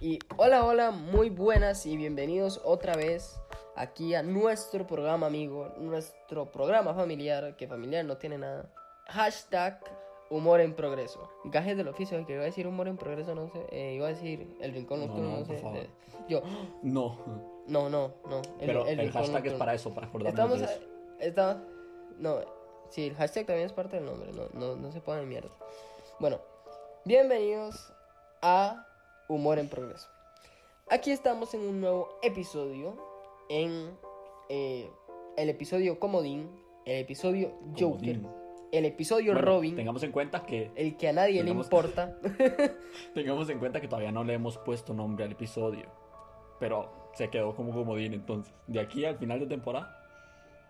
Y hola, hola, muy buenas y bienvenidos otra vez aquí a nuestro programa amigo, nuestro programa familiar, que familiar no tiene nada. Hashtag humor en progreso. Gajes del oficio, que iba a decir humor en progreso, no sé, eh, iba a decir el rincón No, nocturno, no, sé. eh, yo, No, no, no, no. el- pero el, hashtag es nocturno. para eso, para acordarnos Estamos. de A, eso. está, no, sí, el hashtag también es parte del nombre, no, no, no se pongan mierda. Bueno, bienvenidos a Humor en Progreso. Aquí estamos en un nuevo episodio, en eh, el episodio Comodín, el episodio Joker, el episodio Bueno, Robin, Tengamos en cuenta que el que a nadie le importa. tengamos en cuenta que todavía no le hemos puesto nombre al episodio. Pero se quedó como comodín entonces. De aquí al final de temporada.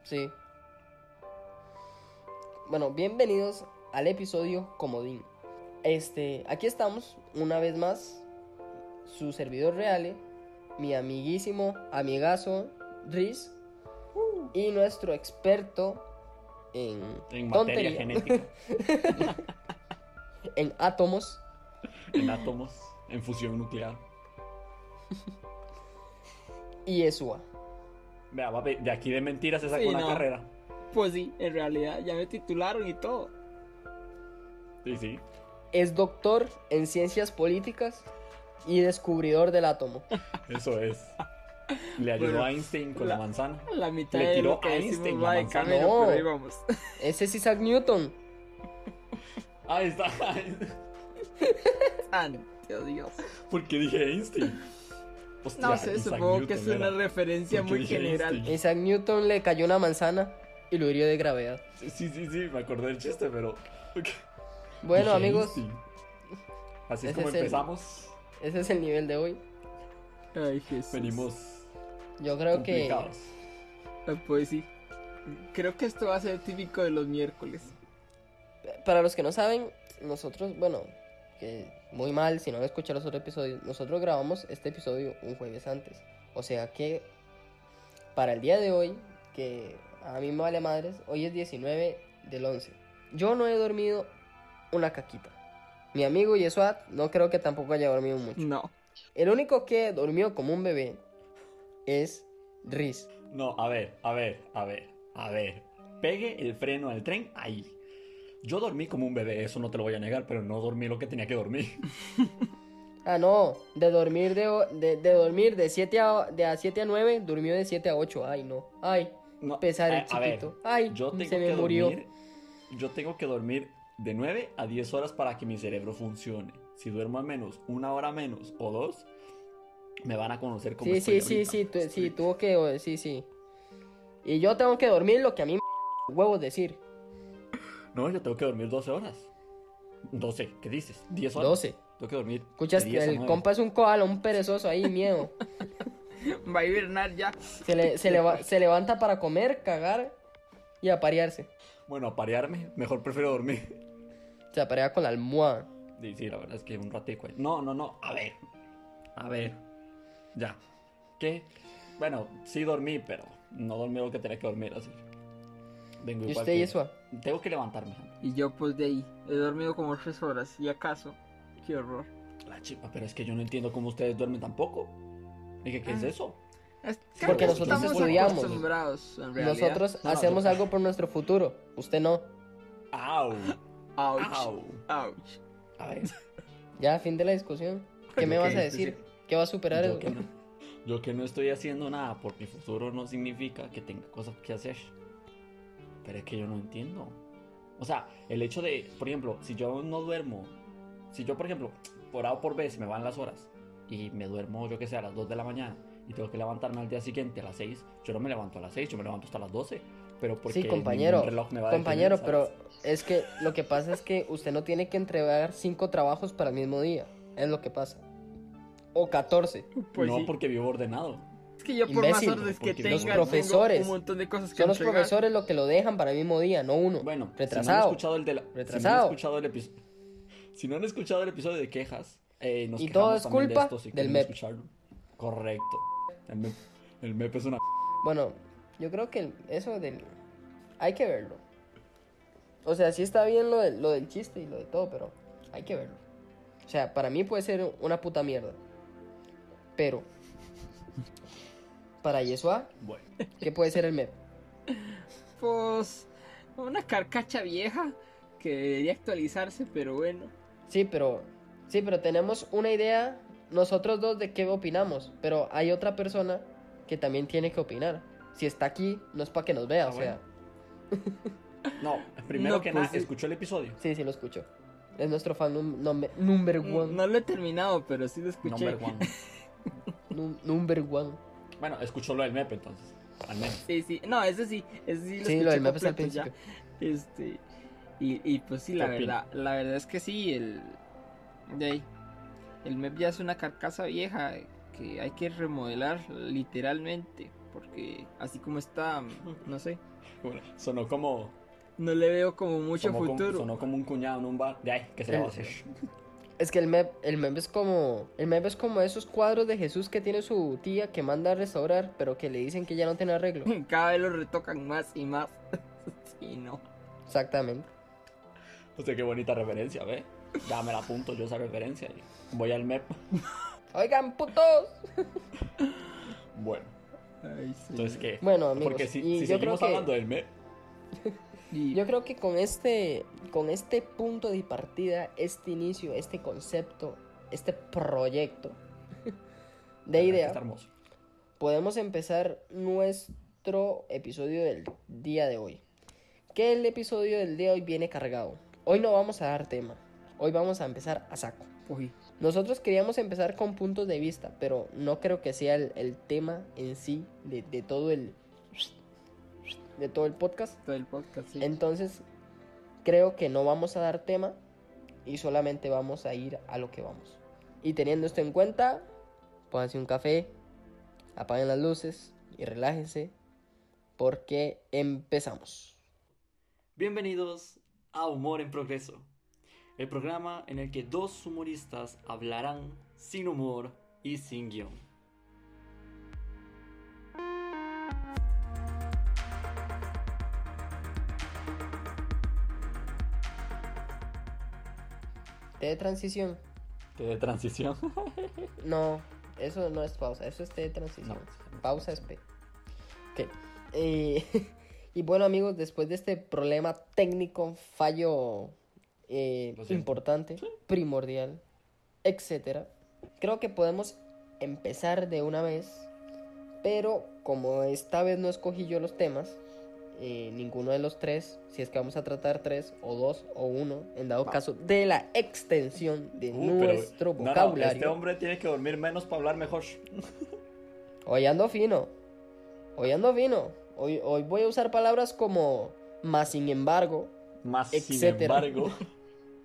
Sí. Bueno, bienvenidos al episodio Comodín. Este, aquí estamos una vez más, su servidor real, mi amiguísimo, amigazo Riz y nuestro experto en, En materia genética, en átomos, en átomos, en fusión nuclear. y Esua. Vea, papi, de aquí de mentiras se sacó Sí, una no. carrera. Pues sí, en realidad ya me titularon y todo. Sí, sí. Es doctor en ciencias políticas y descubridor del átomo. Eso es. Le ayudó Bueno, a Einstein con la, la- manzana. La mitad Le de tiró lo que a decimos Einstein la de manzana. camino, No. pero ahí vamos. Ese es Isaac Newton. Ahí está. Santo Dios. Porque dije Einstein. Hostia, No sé, Isaac supongo que es una era. referencia ¿Por qué muy general. Einstein? Isaac Newton le cayó una manzana y lo hirió de gravedad. Sí, sí, sí, me acordé del chiste, pero. Bueno, Dije amigos, Einstein. Así es como el- empezamos. Ese es el nivel de hoy. Ay, Jesús. Venimos Yo creo que complicados. Ah, Pues sí. Creo que esto va a ser típico de los miércoles. para los que no saben, nosotros, bueno, que muy mal si no han escuchado los otros episodios, nosotros grabamos este episodio un jueves antes. O sea que para el día de hoy, que a mí me vale madres, hoy es 19 del 11. Yo no he dormido una caquita. Mi amigo Yesuat no creo que tampoco haya dormido mucho. No. El único que durmió como un bebé es Riz. No, a ver, a ver, a ver, a ver. Pegue el freno al tren ahí. Yo dormí como un bebé, eso no te lo voy a negar, pero no dormí lo que tenía que dormir. Ah, no, de dormir de, de, de dormir de 7 a, de a 7 a 9, durmió de 7 a 8. Ay, no. Ay, No, pesar el a ver, chiquito. Ay, yo tengo se me que murió. dormir. Yo tengo que dormir de 9 a 10 horas para que mi cerebro funcione. Si duermo al menos una hora menos o dos, me van a conocer como Sí, sí, estoy sí, ahorita. sí, tu- sí, tuvo que, sí, sí. Y yo tengo que dormir lo que a mí me huevos decir. No, yo tengo que dormir 12 horas. 12, ¿qué dices? 10 horas. 12. Tengo que dormir. Escuchas que 10 a el 9. compa es un koala, un perezoso ahí, miedo. Va a hibernar ya. Se, le- se, leva- se levanta para comer, cagar y aparearse. Bueno, a parearme, mejor prefiero dormir. Se aparea con la almohada. Sí, sí, la verdad es que un ratico. No, no, no, a ver. A ver. Ya. ¿Qué? Bueno, sí dormí, pero no dormí lo que tenía que dormir, así. Vengo ¿Y igual usted, que- Yesua? Tengo que levantarme. Y yo pues de ahí. He dormido como tres horas. ¿Y acaso? Qué horror. La chipa, pero es que yo no entiendo cómo ustedes duermen tampoco. Dije, ¿qué es Ah. eso? Es- Porque nosotros estamos estudiamos. Nosotros No, no, hacemos yo- algo por nuestro futuro. Usted no. ¡Au! Ouch. ¡Au! Ouch. A ver, Ya, fin de la discusión. ¿Qué me vas a decir? ¿Qué va a superar yo eso? que, no, yo que no estoy haciendo nada por mi futuro no significa que tenga cosas que hacer. Pero es que yo no entiendo. O sea, el hecho de, por ejemplo, si yo no duermo, si yo, por ejemplo, por A o por B se me van las horas y me duermo, yo que sé, a las 2 de la mañana y tengo que levantarme al día siguiente a las 6, yo no me levanto a las 6, yo me levanto hasta las 12. Pero porque Sí, compañero. reloj me va a Compañero, detener, pero es que lo que pasa es que usted no tiene que entregar cinco trabajos para el mismo día. Es lo que pasa. O 14. Pues no, sí. porque vivo ordenado. Es que yo por Imbécil, más órdenes que tenga, los tengo profesores un montón de cosas que Son los entregar. profesores lo que lo dejan para el mismo día, no uno. Bueno, si no han retrasado. escuchado el de la- Retrasado. Si no han escuchado el episodio, si no han escuchado el episodio de quejas, eh, nos Y todo es de culpa esto, si del quieren MEP. escucharlo. Correcto. El MEP, el MEP es una. Bueno, yo creo que eso del... Hay que verlo. O sea, sí está bien lo, de- lo del chiste y lo de todo, pero hay que verlo. O sea, para mí puede ser una puta mierda. Pero, para Yeshua, Bueno, ¿qué puede ser el MEP? Pues una carcacha vieja que debería actualizarse, pero bueno. Sí, pero, sí, pero tenemos una idea nosotros dos de qué opinamos, pero hay otra persona que también tiene que opinar. Si está aquí, no es para que nos vea, Ah, o sea, no, primero No, que pues nada, sí. escuchó el episodio. sí, sí lo escucho. Es nuestro fan num- num- number one. No lo he terminado, pero sí lo escuché. Number one. num- number one. Bueno, escuchó lo del MEP entonces. Al menos. Sí, sí. No, eso sí. Eso sí lo Sí, lo del MEP es al ya. Este. Y, y pues sí, la verdad, la verdad es que sí, el. De ahí. El MEP ya es una carcasa vieja que hay que remodelar literalmente. Porque así como está, no sé. Sonó como, No le veo como mucho sonó como- futuro. sonó como un cuñado en un bar. De ahí, ¿qué se le va a hacer? Es que el MEP, el MEP es como. El MEP es como esos cuadros de Jesús que tiene su tía que manda a restaurar, pero que le dicen que ya no tiene arreglo. Cada vez lo retocan más y más. sí, no. Exactamente. O sea, qué bonita referencia, ¿ve? Ya me la apunto yo esa referencia. y Voy al MEP. Oigan, putos. Bueno, Ay, sí. entonces, ¿qué? Bueno, amigos. Porque si, y si yo creo seguimos que hablando del MEP, Y- yo creo que con este con este punto de partida, este inicio, este concepto, este proyecto de idea, podemos empezar nuestro episodio del día de hoy. Que el episodio del día de hoy viene cargado. Hoy no vamos a dar tema. Hoy vamos a empezar a saco. Uy, Nosotros queríamos empezar con puntos de vista, pero no creo que sea el, el tema en sí de, de todo el de todo el podcast. todo el podcast, sí. Entonces, creo que no vamos a dar tema y solamente vamos a ir a lo que vamos. Y teniendo esto en cuenta, pónganse un café, apaguen las luces y relájense porque empezamos. Bienvenidos a Humor en Progreso, el programa en el que dos humoristas hablarán sin humor y sin guion. T de transición. De transición. No, eso no es pausa, eso es T de transición. No. Pausa es P. Ok. Eh, y bueno amigos, después de este problema técnico, fallo eh, siento. importante, primordial, etcétera, creo que podemos empezar de una vez. Pero como esta vez no escogí yo los temas, eh, ninguno de los tres, si es que vamos a tratar tres o dos o uno, en dado Va. caso de la extensión de Uh, pero- nuestro No, no, vocabulario. este hombre tiene que dormir menos para hablar mejor. Hoy ando fino. Hoy ando fino. Hoy, hoy voy a usar palabras como más sin embargo. Más sin Etcétera. embargo,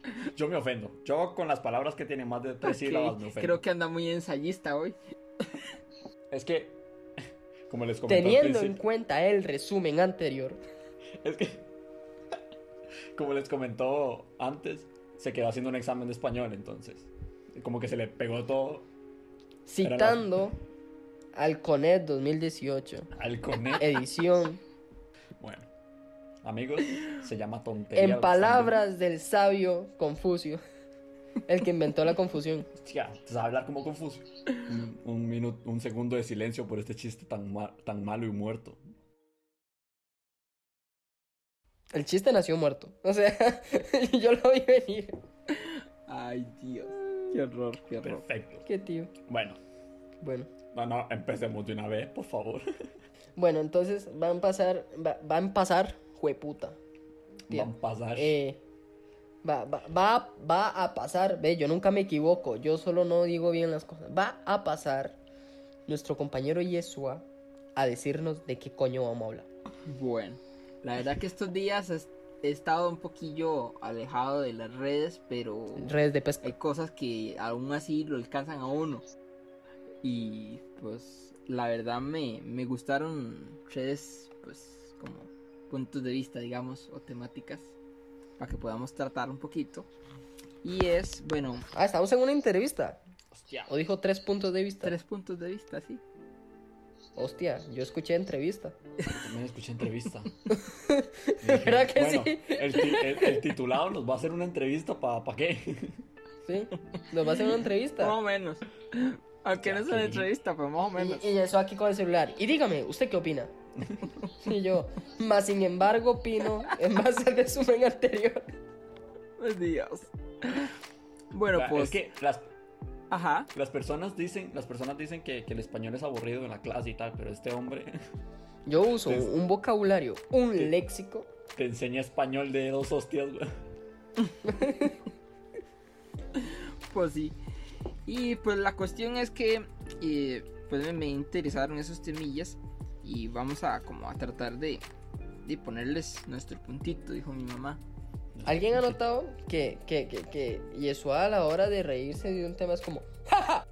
yo me ofendo. Yo con las palabras que tienen más de tres sílabas me ofendo. Creo que anda muy ensayista hoy. Es que, como les comenté al Teniendo en cuenta el resumen anterior. Es que, como les comentó antes, se quedó haciendo un examen de español, entonces, como que se le pegó todo Citando al CONET 2018. al conet. Edición. Bueno, amigos, se llama tontería. en palabras del sabio Confucio. El que inventó la confusión. Hostia, te vas a hablar como Confucio. Un, un minuto, un segundo de silencio por este chiste tan, ma- tan malo y muerto. El chiste nació muerto. O sea, yo lo vi venir. Ay, Dios. Qué horror, qué horror. Perfecto. Qué tío. Bueno, Bueno. no, no, empecemos de una vez, por favor. Bueno, entonces van a pasar. Va, van a pasar. Jueputa. Van a pasar. Eh, va, va, va, va a pasar, ve, yo nunca me equivoco, yo solo no digo bien las cosas. Va a pasar nuestro compañero Yeshua a decirnos de qué coño vamos a hablar. Bueno, la verdad que estos días he estado un poquillo alejado de las redes, pero Redes de pesca. hay cosas que aún así lo alcanzan a uno. Y pues la verdad me, me gustaron redes, pues como puntos de vista, digamos, o temáticas, para que podamos tratar un poquito. Y es, bueno, Ah, estamos en una entrevista. Hostia. O dijo tres puntos de vista. tres puntos de vista, sí. Hostia, yo escuché entrevista. Yo también escuché entrevista. ¿Verdad que bueno, sí? El, ti- el- el titulado nos va a hacer una entrevista para qué. Sí, nos va a hacer una Más o entrevista. menos. Aunque no es una entrevista, pero más o menos. Y, y eso aquí con el celular. Y dígame, ¿usted qué opina? y yo, más sin embargo, opino en base al resumen anterior. Dios. Bueno, Ah, pues. Es que las, Ajá. las personas dicen, las personas dicen que, que el español es aburrido en la clase y tal, pero este hombre Yo uso un vocabulario, un léxico. te enseña español de dos hostias, güey. Pues sí. Y pues la cuestión es que eh, pues me- me interesaron esos temillas y vamos a como a tratar de, de ponerles nuestro puntito, dijo mi mamá. ¿Alguien ha notado que, que, que, que Yeshua a la hora de reírse de un tema es como ¡Ja,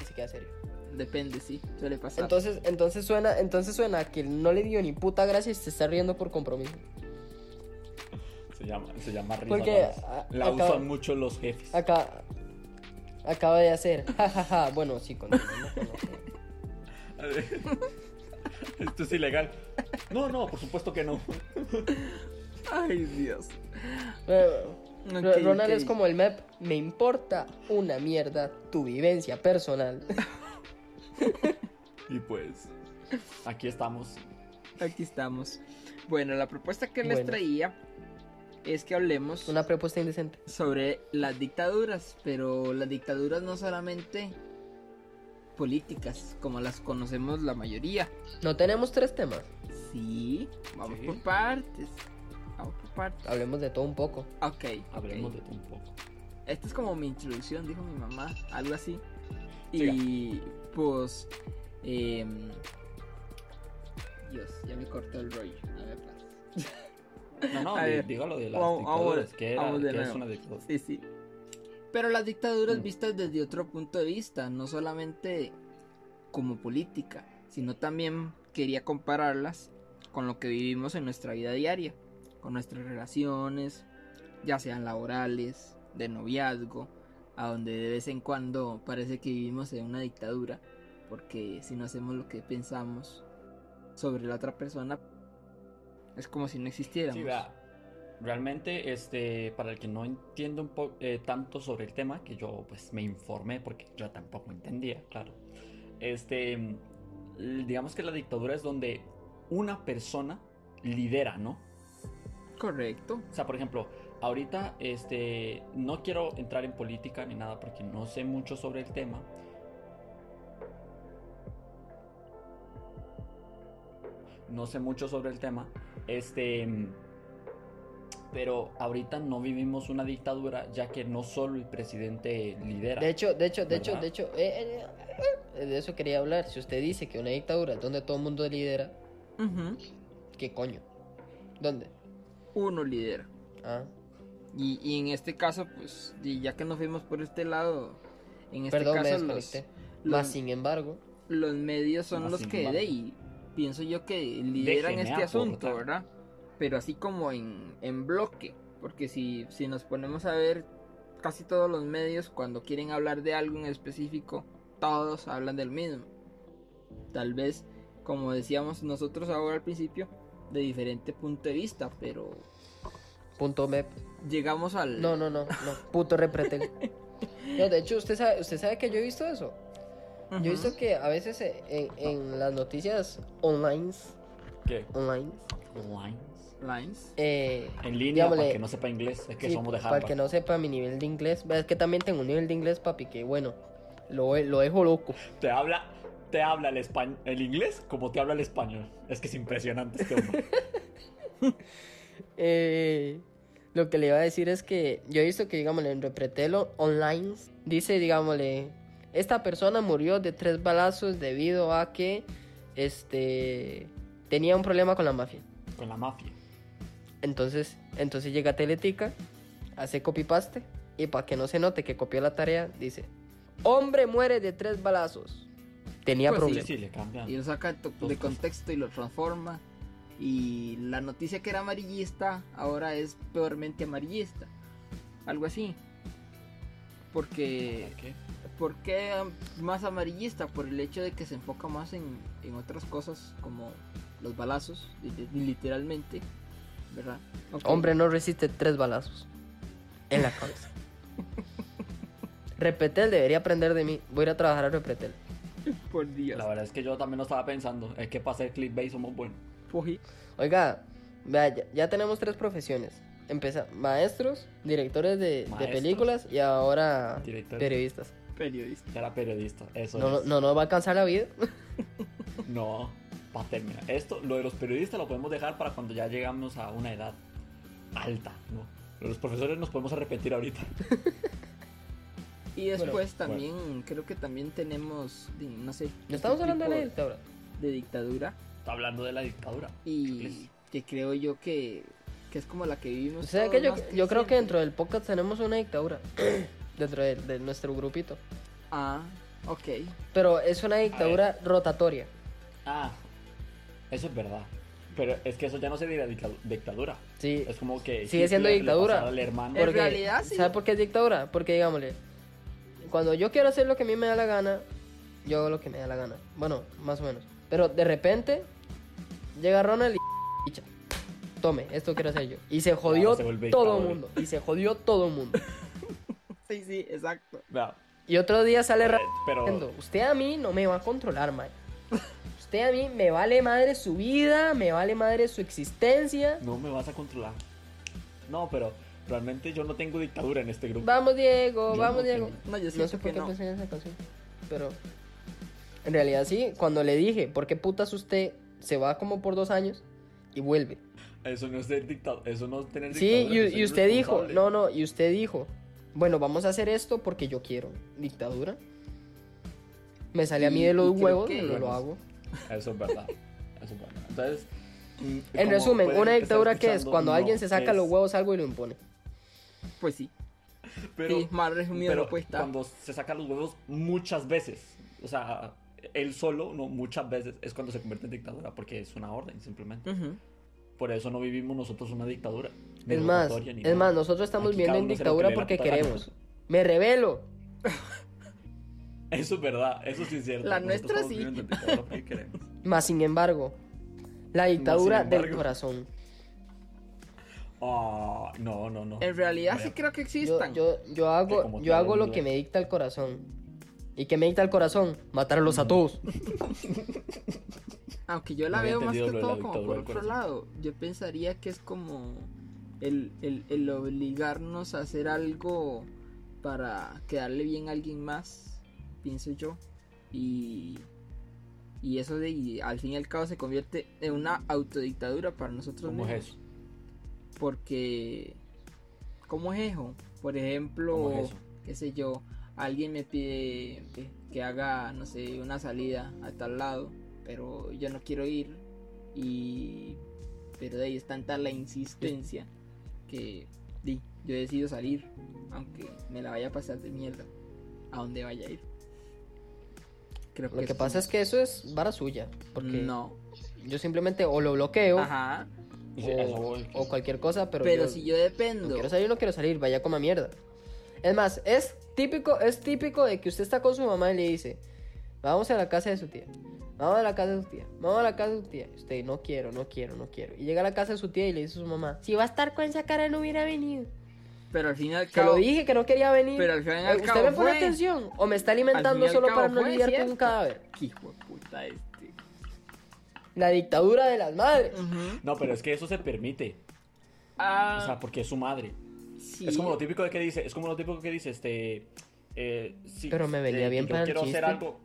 Y se queda serio. Depende, sí, suele pasar. Entonces, entonces suena, entonces suena que no le dio ni puta gracia y se está riendo por compromiso. Se llama, se llama risa. Porque a- la acaba- usan mucho los jefes. Acá acaba de hacer jajaja. Bueno, sí, continuamos con Esto es ilegal. No, no, por supuesto que no. Ay, Dios. Ronald es como el MEP. Me importa una mierda tu vivencia personal. Y pues, aquí estamos. Aquí estamos. Bueno, la propuesta que les traía es que hablemos Una propuesta indecente. sobre las dictaduras, pero las dictaduras no solamente políticas, como las conocemos la mayoría. No tenemos tres temas. Sí, vamos Sí. por partes. Vamos por partes. Hablemos de todo un poco. Ok, Hablemos de todo un poco. Esta es como mi introducción, dijo mi mamá, algo así. Siga. Y pues. em, Dios, ya me cortó el rollo. A ver, pues. No, no, dígalo de las vamos- vamos- dictaduras. ¿Qué, era, vamos de qué es una dictadura? Sí, sí. Pero las dictaduras Mm. vistas desde otro punto de vista, no solamente como política, sino también quería compararlas con lo que vivimos en nuestra vida diaria, con nuestras relaciones, ya sean laborales, de noviazgo, a donde de vez en cuando parece que vivimos en una dictadura, porque si no hacemos lo que pensamos sobre la otra persona, es como si no existiéramos. Sí, realmente, este, para el que no entiende un poco tanto sobre el tema, que yo pues me informé porque yo tampoco entendía, claro. Este, digamos que la dictadura es donde una persona lidera, ¿no? Correcto. O sea, por ejemplo, ahorita, este, no quiero entrar en política ni nada porque no sé mucho sobre el tema. No sé mucho sobre el tema. Este, pero ahorita no vivimos una dictadura ya que no solo el presidente lidera. De hecho, de hecho, de hecho, de hecho, eh, eh, eh, de eso quería hablar. Si usted dice que una dictadura es donde todo el mundo lidera. ¿qué coño? ¿Dónde? Uno lidera. Ah, Y, y en este caso, pues, y ya que nos fuimos por este lado, en este perdón, me caso los, desconecté. los- Más sin embargo, los medios son los que embargo. de y pienso yo que lideran Déjeme este asunto. ¿verdad? Pero así como en, en bloque, porque si, si nos ponemos a ver casi todos los medios cuando quieren hablar de algo en específico, todos hablan del mismo. Tal vez, como decíamos nosotros ahora al principio, de diferente punto de vista, pero punto MEP. llegamos al... No, no, no, no, puto repreten. No, de hecho, usted sabe, usted sabe que yo he visto eso. Yo he visto que a veces eh, en, en las noticias online, ¿Qué? online, Lines. Lines. eh, En línea, para que no sepa inglés, es que sí, somos de para el Harvard. que no sepa mi nivel de inglés, es que también tengo un nivel de inglés, papi, que bueno, lo, lo dejo loco. Te habla, te habla el, españ- el inglés como te habla el español. Es que es impresionante este hombre. Eh, lo que le iba a decir es que yo he visto que, digámosle, en Repretelo Online dice, digámosle, esta persona murió de tres balazos debido a que este tenía un problema con la mafia. Con la mafia. Entonces, entonces llega Teletica, hace copy-paste y para que no se note que copió la tarea, dice, hombre muere de tres balazos. Tenía Pues Sí, problemas. sí, le cambian. Y lo saca de contexto y lo transforma. Y la noticia que era amarillista ahora es peormente amarillista. Algo así. Porque... ¿Qué? ¿Por qué más amarillista? Por el hecho de que se enfoca más en, en otras cosas como los balazos, li- li- literalmente. Hombre no resiste tres balazos en la cabeza. Repretel debería aprender de mí. Voy a ir a trabajar a Repretel. Por Dios. La verdad es que yo también lo estaba pensando. Es que para hacer clickbait somos buenos. Fuji. Oiga, vea, ya, ya tenemos tres profesiones. Empeza maestros, directores de, películas y ahora Directores. periodistas. Periodista. Era periodista. Eso No, no, es. no nos va a alcanzar la vida. No, para terminar. Esto, lo de los periodistas lo podemos dejar para cuando ya llegamos a una edad alta, ¿no? Los profesores nos podemos arrepentir ahorita. Y después Bueno, también, creo que también tenemos, no sé. No estamos este hablando de la dictadura. de dictadura. Está hablando de la dictadura. Y que creo yo que, que es como la que vivimos. O sea que yo, yo creo que dentro del podcast tenemos una dictadura. dentro de, de nuestro grupito. Ah, ok. Pero es una dictadura rotatoria. Ah, eso es verdad. Pero es que eso ya no sería dictadura. Sí. Es como que. Sigue siendo Hitler le dictadura. al hermano. En Porque, realidad, sí. ¿Sabe por qué es dictadura? Porque, digámosle, cuando yo quiero hacer lo que a mí me da la gana, yo hago lo que me da la gana. Bueno, más o menos. Pero de repente, llega Ronald y... "Picha, Tome, esto quiero hacer yo. Y se jodió se todo el mundo. Y se jodió todo el mundo. Sí, sí, exacto. Y otro día sale pero. diciendo, usted a mí no me va a controlar, mae. Usted a mí me vale madre su vida, me vale madre su existencia. No me vas a controlar. No, pero realmente yo no tengo dictadura en este grupo. Vamos, Diego, Yo vamos, no Diego. tengo- No, yo No sé por qué no. pensé en esa canción. Pero en realidad sí, cuando le dije, ¿por qué putas usted se va como por dos años y vuelve? Eso no es ser dictador. Eso no es tener Sí, dictadura. y, y usted dijo, no, no, y usted dijo, bueno, vamos a hacer esto porque yo quiero. ¿Dictadura? Me sale a mí de los huevos, que- pero lo hago. Eso es verdad. Eso es verdad. Entonces. En resumen, una dictadura que es cuando no alguien se saca es- los huevos algo y lo impone. Pues sí. Pero, sí, más resumido pero estar. cuando se saca los huevos muchas veces. O sea, él solo, no muchas veces, es cuando se convierte en dictadura. Porque es una orden, simplemente. Por eso no vivimos nosotros una dictadura. ni Es más, es nada. más, nosotros estamos Aquí viendo cada en dictadura porque queremos. Me revelo. Eso es verdad, eso sí es cierto. La Nosotros nuestra sí. Más sin embargo, la dictadura del corazón. Ah, no, no, no. En realidad Vaya. sí creo que existan. yo, yo hago, yo hago lo que me dicta el corazón. ¿Y qué me dicta el corazón? Matarlos a todos. Aunque yo la No veo más que todo como por otro lado. Yo pensaría que es como el, el, el obligarnos a hacer algo para quedarle bien a alguien más, pienso yo. Y, y eso de y al fin y al cabo se convierte en una autodictadura para nosotros ¿Cómo mismos. es eso? Porque, ¿cómo es eso? Por ejemplo, ¿Cómo es eso? qué sé yo, alguien me pide que, que haga, no sé, una salida a tal lado, pero yo no quiero ir y... Pero de ahí es tanta la insistencia que di, yo decido salir, aunque me la vaya a pasar de mierda, a donde vaya a ir. Creo Lo que eso pasa es que eso es vara suya. Porque No. yo simplemente o lo bloqueo Ajá. O, o cualquier cosa, pero, Pero, yo si yo no dependo... quiero salir, no quiero salir, vaya como mierda. Es más, es típico, es típico de que usted está con su mamá y le dice, vamos a la casa de su tía. Vamos a la casa de su tía. Vamos a la casa de su tía. Y Usted, no quiero, no quiero, no quiero. Y llega a la casa de su tía y le dice a su mamá, si va a estar con esa cara no hubiera venido. Pero al fin y al Te lo dije que no quería venir. Pero al fin y al Eh, ¿Usted cabo me pone fue. atención o me está Al alimentando solo para no lidiar con un cadáver? Qué hijo de puta este. La dictadura de las madres. No, pero es que eso se permite. Ah, O sea, porque es su madre. sí. Es como lo típico de que dice, es como lo típico que dice, este... eh, sí, Pero me venía eh, que bien yo para el quiero chiste. hacer algo...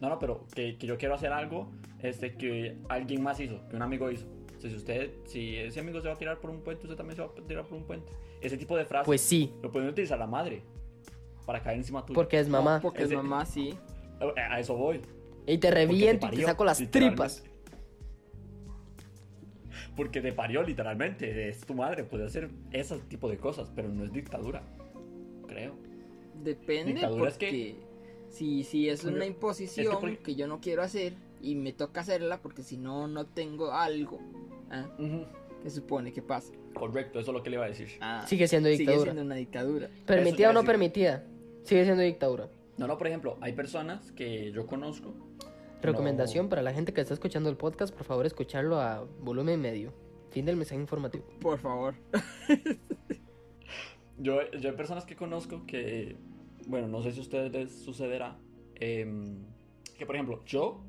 No, no, pero que, que yo quiero hacer algo este, que alguien más hizo, que un amigo hizo. O sea, si usted, si ese amigo se va a tirar por un puente, usted también se va a tirar por un puente. Ese tipo de frases Pues sí, lo pueden utilizar la madre para caer encima tuyo. porque es No, mamá. porque Ese- es mamá, sí. Eh, A eso voy. Y te reviento y te saco las tripas. Porque te parió literalmente. Es tu madre, puede hacer ese tipo de cosas, pero no es dictadura. Creo. Depende Dictadura es que- si, si es una imposición es que por- que yo no quiero hacer y me toca hacerla porque si no, no tengo algo. ¿Ah? ¿Qué supone que pasa? Correcto, eso es lo que le iba a decir. Ah, Sigue siendo Sigue dictadura. siendo una dictadura. Permitida o no permitida, sigue siendo dictadura. No, no, por ejemplo, hay personas que yo conozco. Recomendación No. para la gente que está escuchando el podcast, por favor, escucharlo a volumen medio. Fin del mensaje informativo. Por favor. Yo, yo hay personas que conozco que bueno, no sé si a ustedes les sucederá, em, que por ejemplo, yo,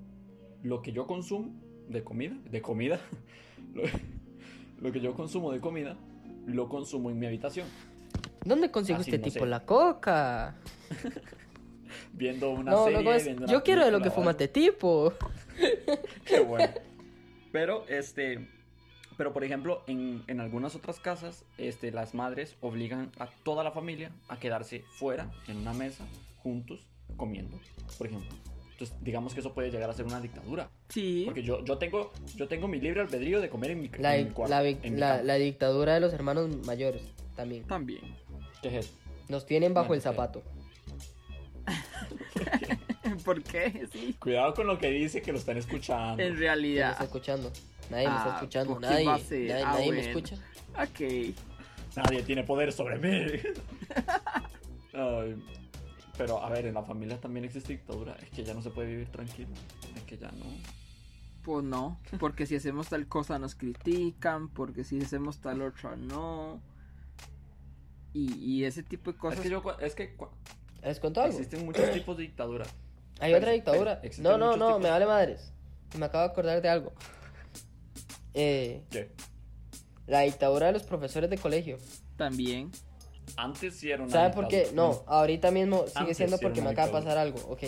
lo que yo consumo de comida, de comida, lo, lo que yo consumo de comida, lo consumo en mi habitación, ¿Dónde consigo Así, este no tipo sé. la coca? viendo una No, serie, no, es- viendo una yo quiero de lo que fuma este tipo. Qué bueno. Pero, este. Pero, por ejemplo, en, en algunas otras casas, este, las madres obligan a toda la familia a quedarse fuera, en una mesa, juntos, comiendo, por ejemplo. Entonces, digamos que eso puede llegar a ser una dictadura. Sí. Porque yo, yo, tengo, yo tengo mi libre albedrío de comer en mi, La, en mi cuarto. la vic- en mi la- cama. la dictadura de los hermanos mayores también. También. ¿Qué es eso? Nos tienen bajo Bueno, el zapato. ¿Por qué? Sí. Cuidado con lo que dice que lo están escuchando. En ¿Quién me realidad. está escuchando? Nadie me está Ah, escuchando. ¿por qué Nadie, Ah, nadie me escucha. Ok. Nadie tiene poder sobre mí. Ay, pero, a ver, en la familia también existe dictadura. Es que ya no se puede vivir tranquilo. Es que ya no. Pues no. Porque si hacemos tal cosa nos critican. Porque si hacemos tal otra no. Y, y ese tipo de cosas. Es que yo, es que ¿Les cuento algo? existen muchos tipos de dictadura. Hay Espera, otra dictadura. No, no, no, tipos. me vale madres. Me acabo de acordar de algo. Eh, ¿Qué? la dictadura de los profesores de colegio. También. Antes sí era una ¿Sabe por qué? No, ahorita mismo sigue Antes siendo porque me acaba de pasar algo. Ok.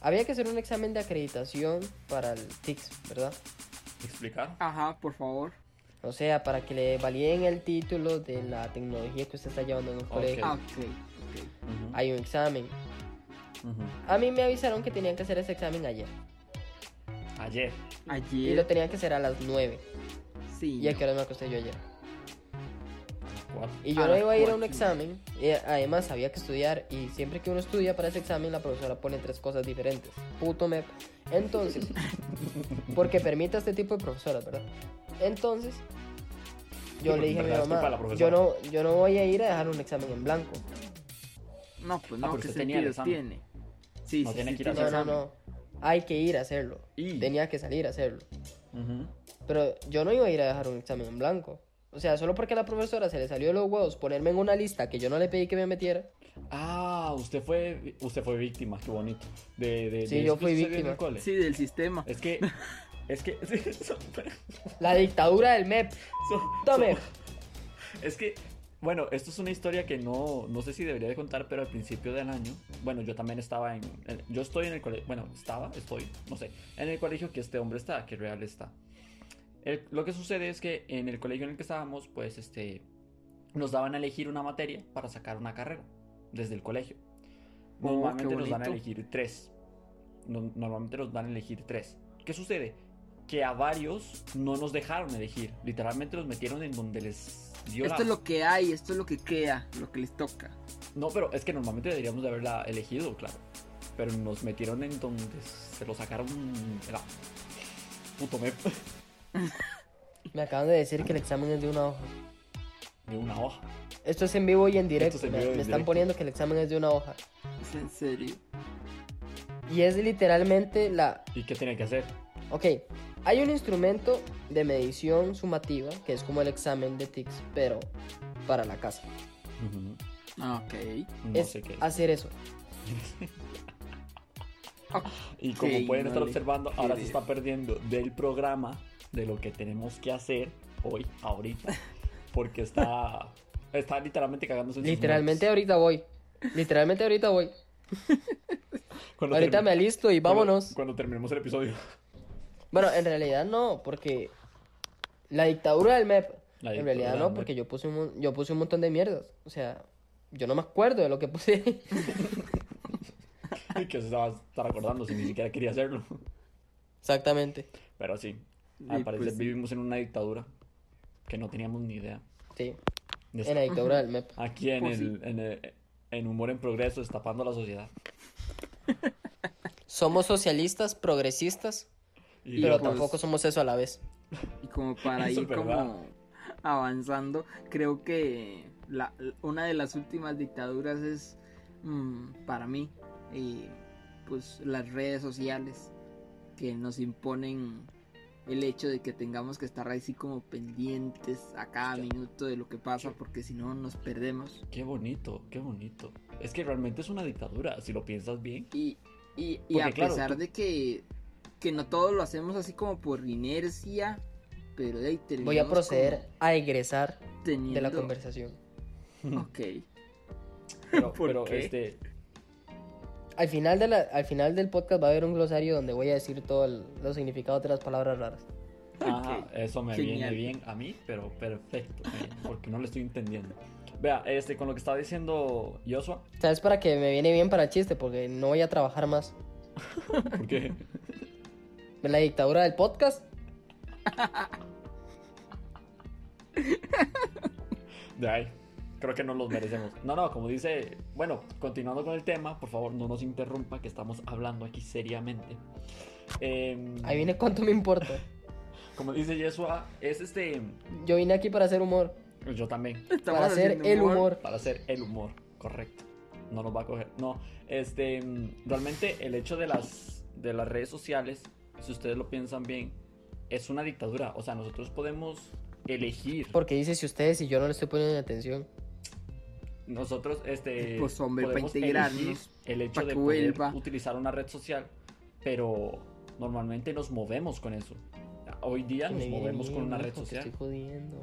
Había que hacer un examen de acreditación para el TICS, ¿verdad? ¿Explicar? Ajá, por favor. O sea, para que le validen el título de la tecnología que usted está llevando en el colegio. Ah, ok. ok. Ujú, Hay un examen. A mí me avisaron que tenían que hacer ese examen ayer. Ayer. Y Ayer. lo tenían que hacer a las 9. Sí. ¿Y a qué hora me acosté yo ayer? Y yo A no las iba a ir a un examen. Y además había que estudiar. Y siempre que uno estudia para ese examen, la profesora pone tres cosas diferentes. Puto MEP. Entonces, porque permite a este tipo de profesoras, ¿verdad? Entonces, yo porque le dije a mi mamá: yo profesora". no, yo no voy a ir a dejar un examen en blanco. No, pues Ah, no, ¿qué usted tenía el examen. tiene? Sí, No sí, tiene sí que ir a No, no, examen. no. Hay que ir a hacerlo. Y- Tenía que salir a hacerlo. Pero yo no iba a ir a dejar un examen en blanco. O sea, solo porque a la profesora se le salió de los huevos ponerme en una lista que yo no le pedí que me metiera. Ah, usted fue, usted fue víctima, qué bonito. De, de, Sí, de yo fui víctima. Sí, del sistema. Es que, es que, La dictadura del MEP. Tome. Es que, bueno, esto es una historia que no, no sé si debería de contar, pero al principio del año, bueno, yo también estaba en, en- yo estoy en el colegio, bueno, estaba, estoy, no sé, en el colegio que este hombre está, que real está. El- lo que sucede es que en el colegio en el que estábamos, pues, este, nos daban a elegir una materia para sacar una carrera desde el colegio. Oh, Normalmente qué nos dan a elegir tres. No- normalmente nos dan a elegir tres. ¿Qué sucede? Que a varios no nos dejaron elegir. Literalmente los metieron en donde les dio Esto la- es lo que hay, esto es lo que queda, lo que les toca. No, pero es que normalmente deberíamos de haberla elegido, claro. Pero nos metieron en donde se lo sacaron. Era puto me Me acaban de decir que el examen es de una hoja. de una hoja. Esto es en vivo y en directo. Esto es en me, vivo y en me están poniendo que el examen es de una hoja. Es en serio. Y es literalmente la... ¿Y qué tiene que hacer? Ok, hay un instrumento de medición sumativa que es como el examen de TICS, pero para la casa. Ah, Ok. No es sé qué. es. hacer eso. Y como pueden estar observando, ahora se está perdiendo del programa de lo que tenemos que hacer hoy, ahorita. Porque está. Está literalmente cagándose en Literalmente ahorita voy. Literalmente ahorita voy. Cuando Ahorita me alisto y vámonos. Cuando, terminemos el episodio. Bueno, en realidad no, porque la dictadura del MEP. En realidad no, porque yo puse, un, yo puse un montón de mierdas. O sea, yo no me acuerdo de lo que puse. que se va a estar acordando si ni siquiera quería hacerlo. Exactamente. Pero Sí, al parecer pues vivimos en una dictadura que no teníamos ni idea. Sí, en la dictadura del MEP. Aquí en, Pues el, en, el- en Humor en Progreso, destapando la sociedad. Somos socialistas, progresistas, Y pero pues, tampoco somos eso a la vez. Y como para ir como avanzando, creo que la, una de las últimas dictaduras es mm, para mí eh, pues las redes sociales que nos imponen el hecho de que tengamos que estar así como pendientes a cada minuto de lo que pasa, porque si no nos perdemos. Qué bonito, qué bonito. Es que realmente es una dictadura, si lo piensas bien. Y, y, a claro, pesar tú- de que, que no todo lo hacemos así como por inercia, pero de ahí Voy a proceder a egresar teniendo... de la conversación. Ok. Pero, ¿Por pero qué? este, Al final, de la, al final del podcast va a haber un glosario donde voy a decir todos los significados de las palabras raras. Ajá, Ok, eso me genial. viene bien a mí, pero perfecto, viene, porque no lo estoy entendiendo. Vea, este, con lo que estaba diciendo Joshua, ¿Sabes? Para que me viene bien para el chiste, porque no voy a trabajar más. porque La dictadura del podcast. de ahí, creo que no los merecemos. No, no, como dice, bueno, continuando con el tema, por favor, no nos interrumpa, que estamos hablando aquí seriamente. Em, Ahí viene cuánto me importa. Como dice Joshua, es este, Yo vine aquí para hacer humor. yo también, Estamos para hacer el humor. para hacer el humor, correcto. No nos va a coger. No, este, mm, realmente el hecho de las, de las redes sociales, si ustedes lo piensan bien, es una dictadura. O sea, nosotros podemos elegir. Porque dice si ustedes y yo no le estoy poniendo atención. Nosotros, este, Pues, hombre, para podemos integrarnos, el hecho de poder utilizar una red social, pero normalmente nos movemos con eso. Hoy día nos movemos con una red social. Estoy jodiendo.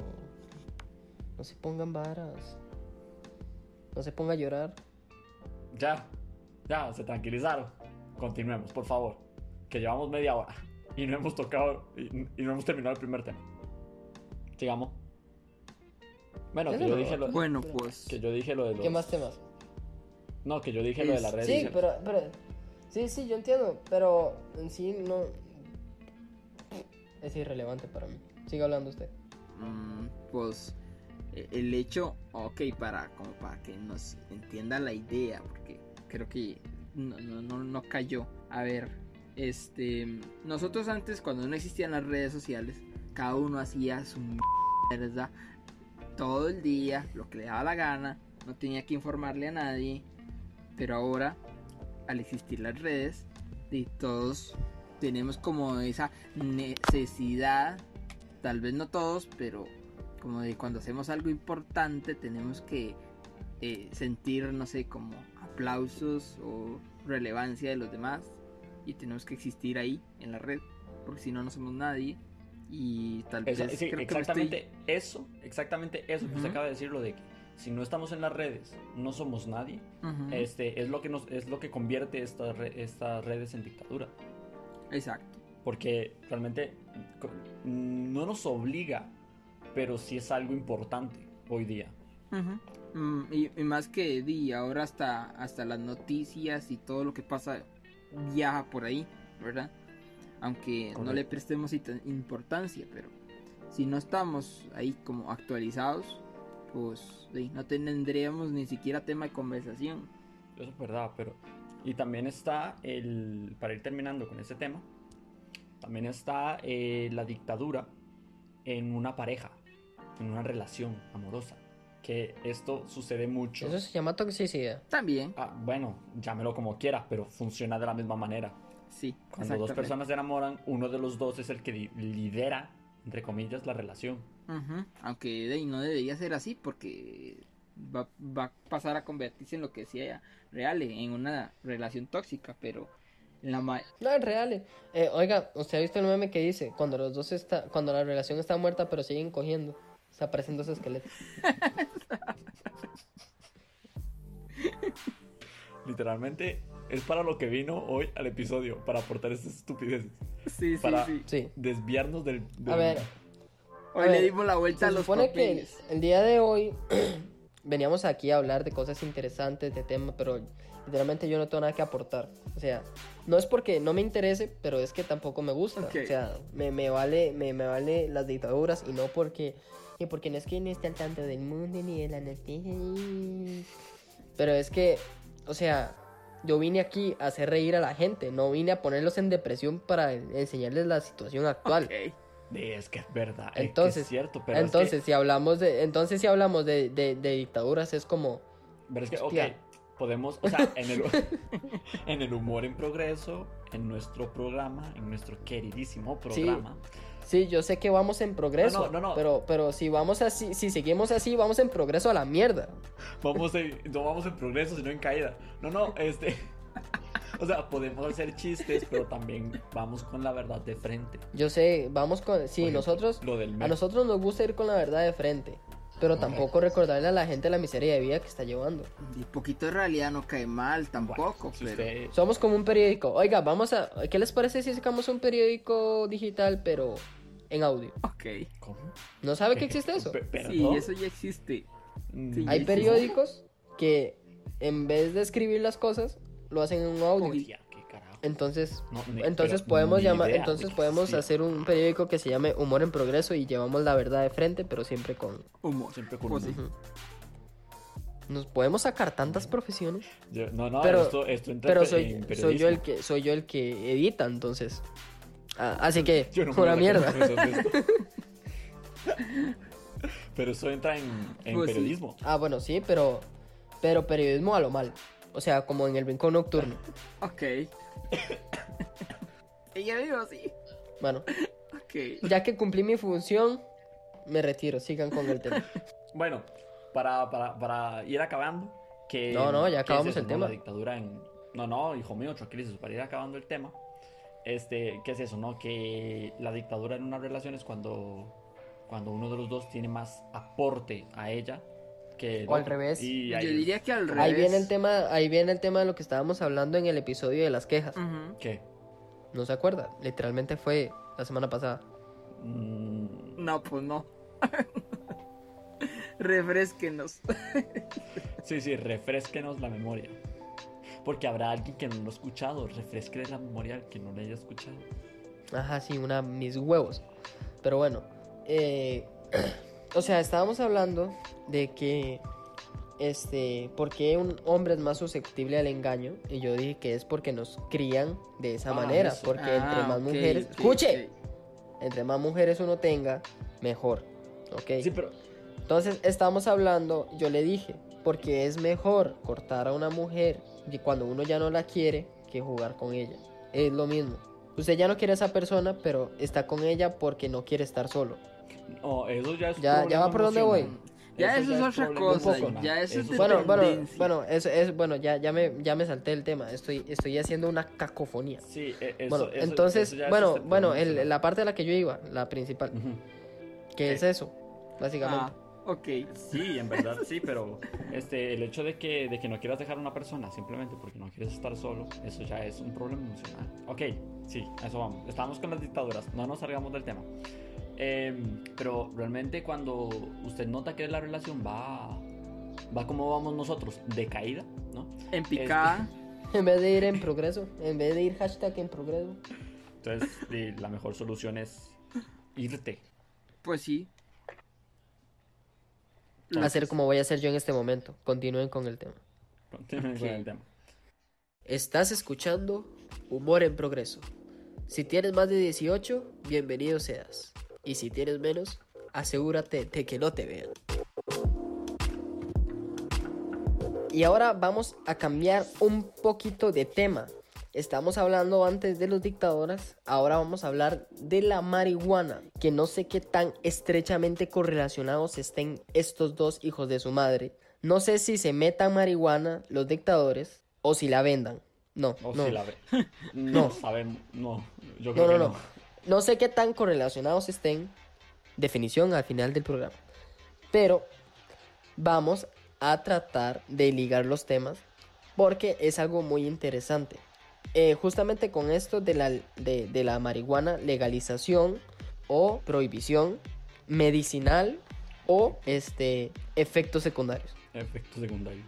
No se pongan varas. No se ponga a llorar. Ya, ya, se tranquilizaron. Continuemos, por favor. Que llevamos media hora y no hemos tocado y, y no hemos terminado el primer tema. Sigamos. Bueno, que yo dije lo, Bueno, pues... que yo dije lo de los. ¿Qué más temas? No, que yo dije lo de las redes Sí, sociales. pero, pero. Sí, sí, yo entiendo. Pero en sí no. Es irrelevante para mí. Siga hablando usted. Mm, pues e- el hecho, ok, para como para que nos entienda la idea, porque creo que no, no, no, no cayó. A ver, este, nosotros antes cuando no existían las redes sociales, cada uno hacía su mierda todo el día, lo que le daba la gana, no tenía que informarle a nadie, pero ahora, al existir las redes, de todos tenemos como esa necesidad tal vez no todos, pero como de cuando hacemos algo importante tenemos que eh, sentir, no sé, como aplausos o relevancia de los demás y tenemos que existir ahí en la red, porque si no, no somos nadie. Y tal vez Eso- sí, creo que me exactamente eso, exactamente eso que usted acaba de decir, lo de que si no estamos en las redes, no somos nadie. Este es lo que nos, es lo que convierte estas estas redes en dictadura. Exacto. Porque realmente no nos obliga, pero sí es algo importante hoy día. Mm, y, y más que di, ahora hasta, hasta las noticias y todo lo que pasa viaja por ahí, ¿verdad? Aunque no Correcto. le prestemos importancia, pero si no estamos ahí como actualizados, pues di, no tendríamos ni siquiera tema de conversación. Eso es verdad, pero... Y también está el... Para ir terminando con ese tema, también está eh, la dictadura en una pareja, en una relación amorosa. Que esto sucede mucho. Eso se llama toxicidad. También, Ah, bueno, llámelo como quiera, pero funciona de la misma manera. Sí. Cuando dos personas se enamoran, uno de los dos es el que lidera, entre comillas, la relación. Aunque di, no debería ser así porque va, va a pasar a convertirse en lo que sea real, en una relación tóxica, pero en la ma- No, es real. Eh, oiga, ¿usted ha visto el meme que dice? Cuando los dos está, cuando la relación está muerta pero siguen cogiendo. Se aparecen dos esqueletos. Literalmente es para lo que vino hoy al episodio, para aportar estas estupideces. Sí, sí, Para- sí. Sí. Desviarnos del... del- A ver, Hoy A le ver, dimos la vuelta a se los supone que el día de hoy veníamos aquí a hablar de cosas interesantes, de temas, pero literalmente yo no tengo nada que aportar. O sea, no es porque no me interese, pero es que tampoco me gusta. O sea, me, me vale, me, me vale las dictaduras y no porque, y porque no es que no esté al tanto del mundo ni de la noticia. Pero es que, o sea, yo vine aquí a hacer reír a la gente, no vine a ponerlos en depresión para enseñarles la situación actual. Ok. Eh, Es que es verdad, es que Entonces, es cierto, pero es que- entonces, si hablamos de, entonces si hablamos de, de- de dictaduras es como, Pero es que, podemos, o sea, en el, en el humor en progreso, en nuestro programa, en nuestro queridísimo programa, Sí, yo sé que vamos en progreso. No, no, no, no. Pero, pero si vamos así, si seguimos así, vamos en progreso a la mierda. Vamos en, no vamos en progreso, sino en caída. No, no, este. O sea, podemos hacer chistes, pero también vamos con la verdad de frente. Yo sé, vamos con. Sí, ejemplo, nosotros. Lo del A nosotros nos gusta ir con la verdad de frente. Pero tampoco recordarle a la gente la miseria de vida que está llevando. Y poquito de realidad no cae mal tampoco, Si pero... usted- Somos como un periódico. Oiga, vamos a. ¿Qué les parece si sacamos un periódico digital, pero en audio? Ok. ¿Cómo? ¿No sabe que existe eso? Pero Sí, no. eso ya existe. Mm, Sí. Hay sí, periódicos que en vez de escribir las cosas, lo hacen en un audio. Entonces, No, ni- entonces podemos llamar, idea entonces podemos hacer un periódico que se llame Humor en Progreso y llevamos la verdad de frente, pero siempre con. Humor. Siempre con. Nos podemos sacar tantas profesiones, Yo- no, no, Pero- esto, esto entra pero en soy, periodismo. soy yo el que soy yo el que edita, entonces. Ah, así que Yo no me una voy a mierda. esto. Pero eso entra en, en Pues sí. periodismo. Ah, bueno, sí, pero pero periodismo a lo mal. O sea, como en el rincón nocturno. Ok. Ella dijo así. Bueno, Ok. ya que cumplí mi función, me retiro. Sigan con el tema. Bueno, para, para, para ir acabando. Que, No, no, ya ¿qué es acabamos el tema. La dictadura en. No, no, hijo mío, tranquilizo, para ir acabando el tema. Este, ¿qué es eso, no? Que la dictadura en una relación es cuando, cuando uno de los dos tiene más aporte a ella que O al revés. Y Yo diría que al revés. Ahí viene el tema, ahí viene el tema de lo que estábamos hablando en el episodio de las quejas. Ujú. ¿Qué? ¿No se acuerda? Literalmente fue la semana pasada. Mm, No, pues no. Refresquenos. sí, sí, refresquenos la memoria. Porque habrá alguien que no lo ha escuchado. Refresque la memoria al que no lo haya escuchado. Ajá, sí, una mis huevos. Pero bueno, eh, o sea, estábamos hablando de que, este, ¿por qué un hombre es más susceptible al engaño? Y yo dije que es porque nos crían de esa Ah, manera, eso. porque entre Ah, más ok, mujeres, ok, escuche, ok. entre más mujeres uno tenga, mejor, ¿ok? Sí, pero Entonces estábamos hablando, yo le dije, porque es mejor cortar a una mujer y cuando uno ya no la quiere que jugar con ella. Es lo mismo. Usted ya no quiere a esa persona, pero está con ella porque no quiere estar solo. No, eso ya es Ya- ya va por dónde voy. Ya eso es otra cosa, emocional. ya eso es Bueno, bueno, bueno, eso es bueno, ya, ya me ya me salté el tema. Estoy estoy haciendo una cacofonía. Sí, e- eso, bueno, eso- entonces, eso ya es bueno, este bueno, el- la parte de la que yo iba, la principal, Ujú. que Sí. es eso, básicamente. Ah, ok. Sí, en verdad sí, pero este, el hecho de que, de que no quieras dejar a una persona simplemente porque no quieres estar solo, eso ya es un problema emocional. Ok, sí, a eso vamos. Estamos con las dictaduras, no nos salgamos del tema. Em, pero realmente cuando usted nota que la relación va, va como vamos nosotros, de caída, ¿no? En picada. En vez de ir en progreso, en vez de ir hashtag en progreso. Entonces sí, la mejor solución es irte. Pues sí. Hacer como voy a hacer yo en este momento. Continúen con el tema. Continúen con el tema. Estás escuchando Humor en Progreso. Si tienes más de 18, bienvenido seas. Y si tienes menos, asegúrate de que no te vean. Y ahora vamos a cambiar un poquito de tema. Estamos hablando antes de los dictadores, ahora vamos a hablar de la marihuana, que no sé qué tan estrechamente correlacionados estén estos dos hijos de su madre. No sé si se metan marihuana los dictadores o si la vendan. No, O no. si la ve. No, No. sabemos, no. Yo No, creo no, que no. No sé qué tan correlacionados estén. Definición al final del programa. Pero vamos a tratar de ligar los temas porque es algo muy interesante. Eh, justamente con esto de la, de, de la marihuana, legalización o prohibición medicinal o este efectos secundarios. Efecto secundario.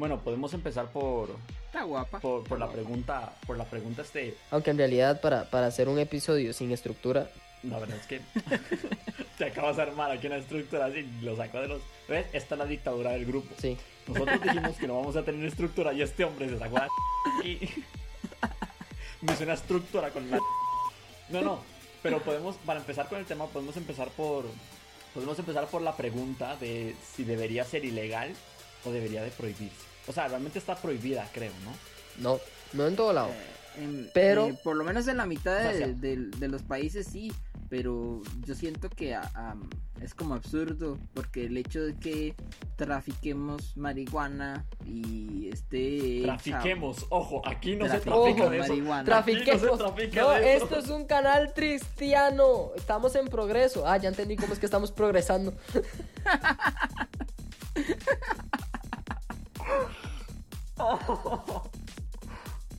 Bueno, podemos empezar por, Está guapa. por, por la pregunta, por la pregunta este, Aunque en realidad para, para hacer un episodio sin estructura, la verdad es que te acabas de armar aquí una estructura así, lo saco de los... ¿Ves? Esta es la dictadura del grupo. sí. Nosotros dijimos que no vamos a tener estructura y este hombre se sacó la y me hizo una estructura con la No, no, pero podemos, para empezar con el tema, podemos empezar por podemos empezar por la pregunta de si debería ser ilegal o debería de prohibirse. O sea, realmente está prohibida, creo, ¿no? No, no en todo lado. Eh, en- Pero- eh, por lo menos en la mitad O sea, de, sí. de- de los países sí. pero yo siento que ah, am, es como absurdo porque el hecho de que trafiquemos marihuana y hecha- Trafiquemos, ojo, aquí no se trafica de eso. marihuana. Trafiquemos. Aquí no se trafica No, de eso. esto es un canal cristiano. Estamos en progreso. Ah, ya entendí cómo es que estamos progresando.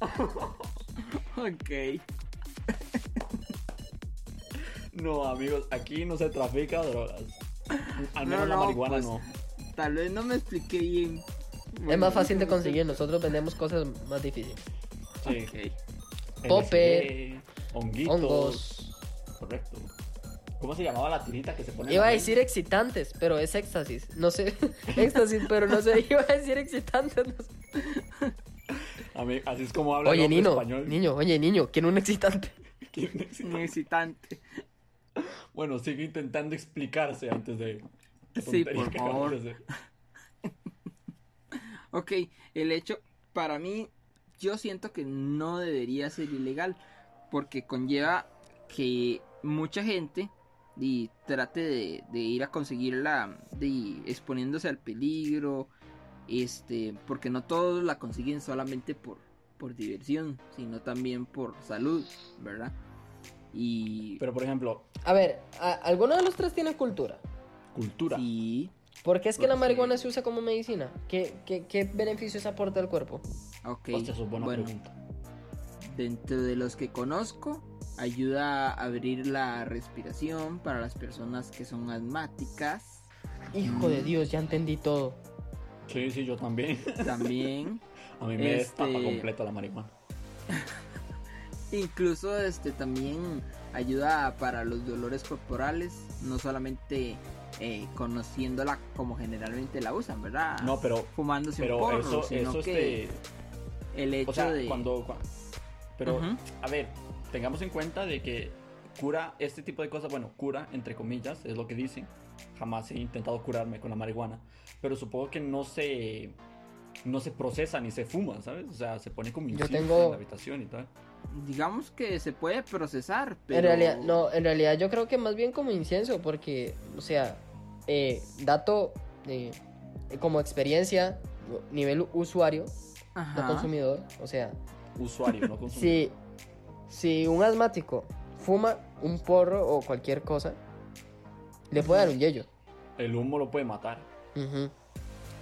Ok. No, amigos, aquí no se trafica drogas. Al No, menos la marihuana pues, no. Tal vez no me expliqué bien. es más fácil de conseguir. Nosotros vendemos cosas más difíciles. Sí. Ok. LSD, Popper, honguitos. Hongos. Correcto. ¿Cómo se llamaba la tirita que se pone? en Iba a decir excitantes, pero es éxtasis. No sé. éxtasis, pero no sé. Iba a decir excitantes. no sé. A mí- así es como habla Oye, niño. español. Niño, oye, niño. Quiero un excitante. ¿Quién es? Muy excitante. Bueno, sigue intentando explicarse antes de. Sí, por favor. de. Ok, el hecho, para mí, yo siento que no debería ser ilegal, porque conlleva que mucha gente y trate de, de ir a conseguirla de, exponiéndose al peligro, este, porque no todos la consiguen solamente por, por diversión, sino también por salud, ¿verdad? Y Pero por ejemplo, A ver, ¿a- ¿alguno de los tres tiene cultura? cultura. sí, ¿Por qué es que la marihuana se usa como medicina? ¿Qué, qué, qué beneficios aporta al cuerpo? ok. Hostia, eso es buena bueno, pregunta. Dentro de los que conozco, ayuda a abrir la respiración para las personas que son asmáticas. Hijo de Mm. Dios, ya entendí todo. Sí, sí, yo también. También, A mí me Este- destapa completo la marihuana. incluso este también ayuda para los dolores corporales, no solamente eh, conociéndola como generalmente la usan, ¿verdad? No, pero, fumándose pero un porro, eso, sino eso que este. el hecho O sea, de cuando. cua- Pero, a ver, tengamos en cuenta de que cura este tipo de cosas, bueno, cura, entre comillas, es lo que dicen. Jamás he intentado curarme con la marihuana. Pero supongo que no se. No se procesa ni se fuma, ¿sabes? O sea, se pone como incienso tengo- en la habitación y tal. digamos que se puede procesar, pero En realidad, no, en realidad yo creo que más bien como incienso, porque, o sea, eh, dato eh, como experiencia, nivel usuario, Ajá. no consumidor, o sea, Usuario, no consumidor. si, si un asmático fuma un porro o cualquier cosa, le puede dar un yello. El humo lo puede matar.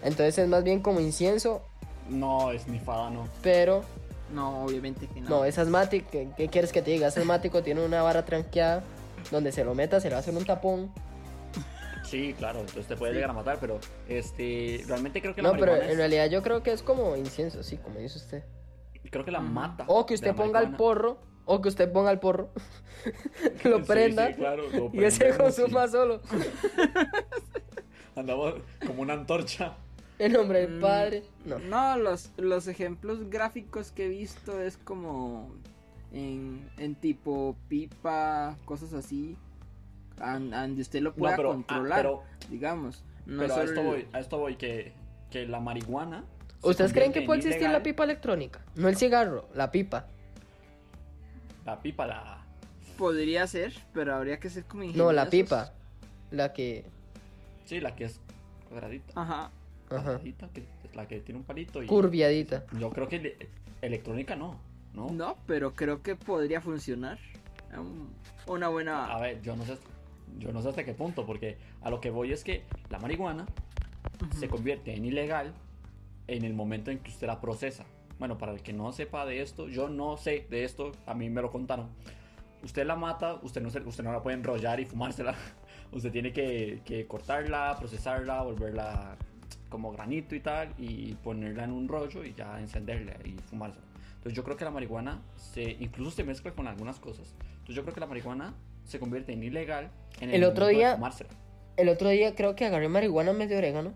Entonces es más bien como incienso, No, es nifada, no. pero No, obviamente que no. no, es asmático. ¿Qué, qué quieres que te diga? Es asmático, tiene una vara tranqueada, donde se lo meta, se le va a hacer un tapón. Sí, claro, entonces te puede Sí. llegar a matar, pero este realmente creo que la No, pero en es- realidad yo creo que es como incienso, sí, como dice usted. creo que la mata. O que usted ponga el porro, o que usted ponga el porro, que lo Sí, prenda sí, claro, lo y ese consuma solo. Andamos como una antorcha. En nombre del Mm, padre. No. No, los, los ejemplos gráficos que he visto es como en, en tipo pipa, cosas así. Donde usted lo pueda pero- ah, controlar, pero- digamos. No pero a esto el- voy, a esto voy que, que la marihuana. ¿Ustedes creen que puede existir la pipa electrónica? No el cigarro, la pipa. La pipa, la. Podría ser, pero habría que ser como No, la pipa. La que. Sí, la que es cuadradita. Ajá. Ajá. cuadradita, que es la que tiene un palito. Y Curviadita. Yo creo que ele- electrónica no. ¿no? No, pero creo que podría funcionar. Um, Una A buena. ver, yo no sé. Yo no sé hasta qué punto, porque a lo que voy es que la marihuana se convierte en ilegal en el momento en que usted la procesa. Bueno, para el que no sepa de esto, yo no sé de esto, a mí me lo contaron. Usted la mata, usted no, se- usted no la puede enrollar y fumársela. Usted tiene que, que cortarla, procesarla, volverla como granito y tal, y ponerla en un rollo y ya encenderla y fumársela. Entonces yo creo que la marihuana se, incluso se mezcla con algunas cosas. Entonces yo creo que la marihuana se convierte en ilegal en el, El otro momento de día- fumársela. El otro día creo que agarré marihuana en vez de orégano.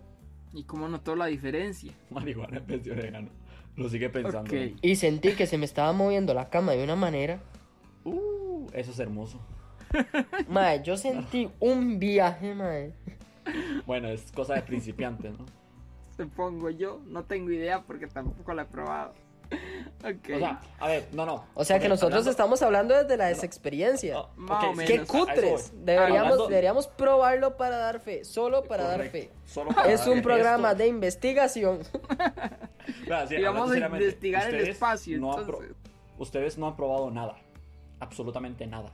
¿Y cómo notó la diferencia? Marihuana en vez de orégano. Lo sigue pensando. Y sentí que se me estaba moviendo la cama de una manera. Uh, eso es hermoso. Mae, yo sentí un viaje, mae. Bueno, es cosa de principiantes, ¿no? Supongo yo. No tengo idea porque tampoco la he probado. O sea, a ver, no, no. O sea que nosotros hablando- estamos hablando desde la desexperiencia. Oh, menos. ¡Qué cutres! Deberíamos, Hablando- deberíamos probarlo para dar fe, solo para dar fe. solo para Es dar un programa Esto- de investigación. Sí, Y vamos a investigar el espacio, no pro- ustedes no han probado nada. Absolutamente nada.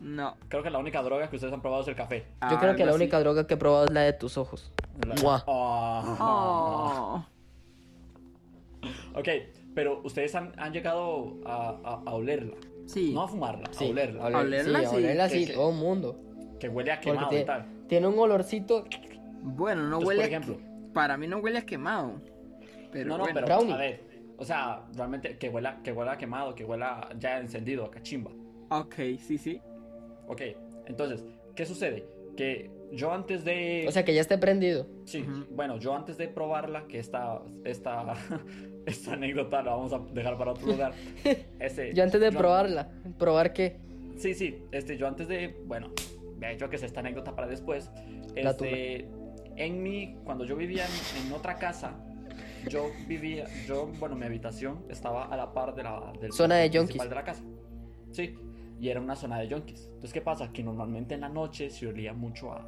No. Creo que la única droga que ustedes han probado es el café. Yo creo que la así. única droga que he probado es la de tus ojos. La- Mua. Ah. Oh. Ok, pero ustedes han, han llegado a, a- a olerla. Sí. No a fumarla, Sí, a olerla. a oler- olerla, sí, a olerla sí, que- todo el mundo. Que huele a quemado y tiene, tal. tiene un olorcito. Bueno, no Entonces, huele. por a- ejemplo. Para mí no huele a quemado. Pero no, no, bueno. pero Brownie. a ver. O sea, realmente que huela, que huela a quemado, que huela ya encendido, a cachimba. Ok, sí, sí. Ok, entonces, ¿qué sucede? Que yo antes de... O sea que ya esté prendido. Sí, bueno, yo antes de probarla, que esta, esta, esta anécdota la vamos a dejar para otro lugar. Este, Yo antes de yo- probarla. ¿Probar qué? Sí, sí, este, yo antes de, bueno, me ha hecho que es esta anécdota para después. Este, en mi, cuando yo vivía en, en otra casa, yo vivía, yo, bueno, mi habitación estaba a la par de la del Zona de yonkis. de la casa. Sí, y era una zona de yonkis. Entonces, ¿qué pasa? Que normalmente en la noche se olía mucho a...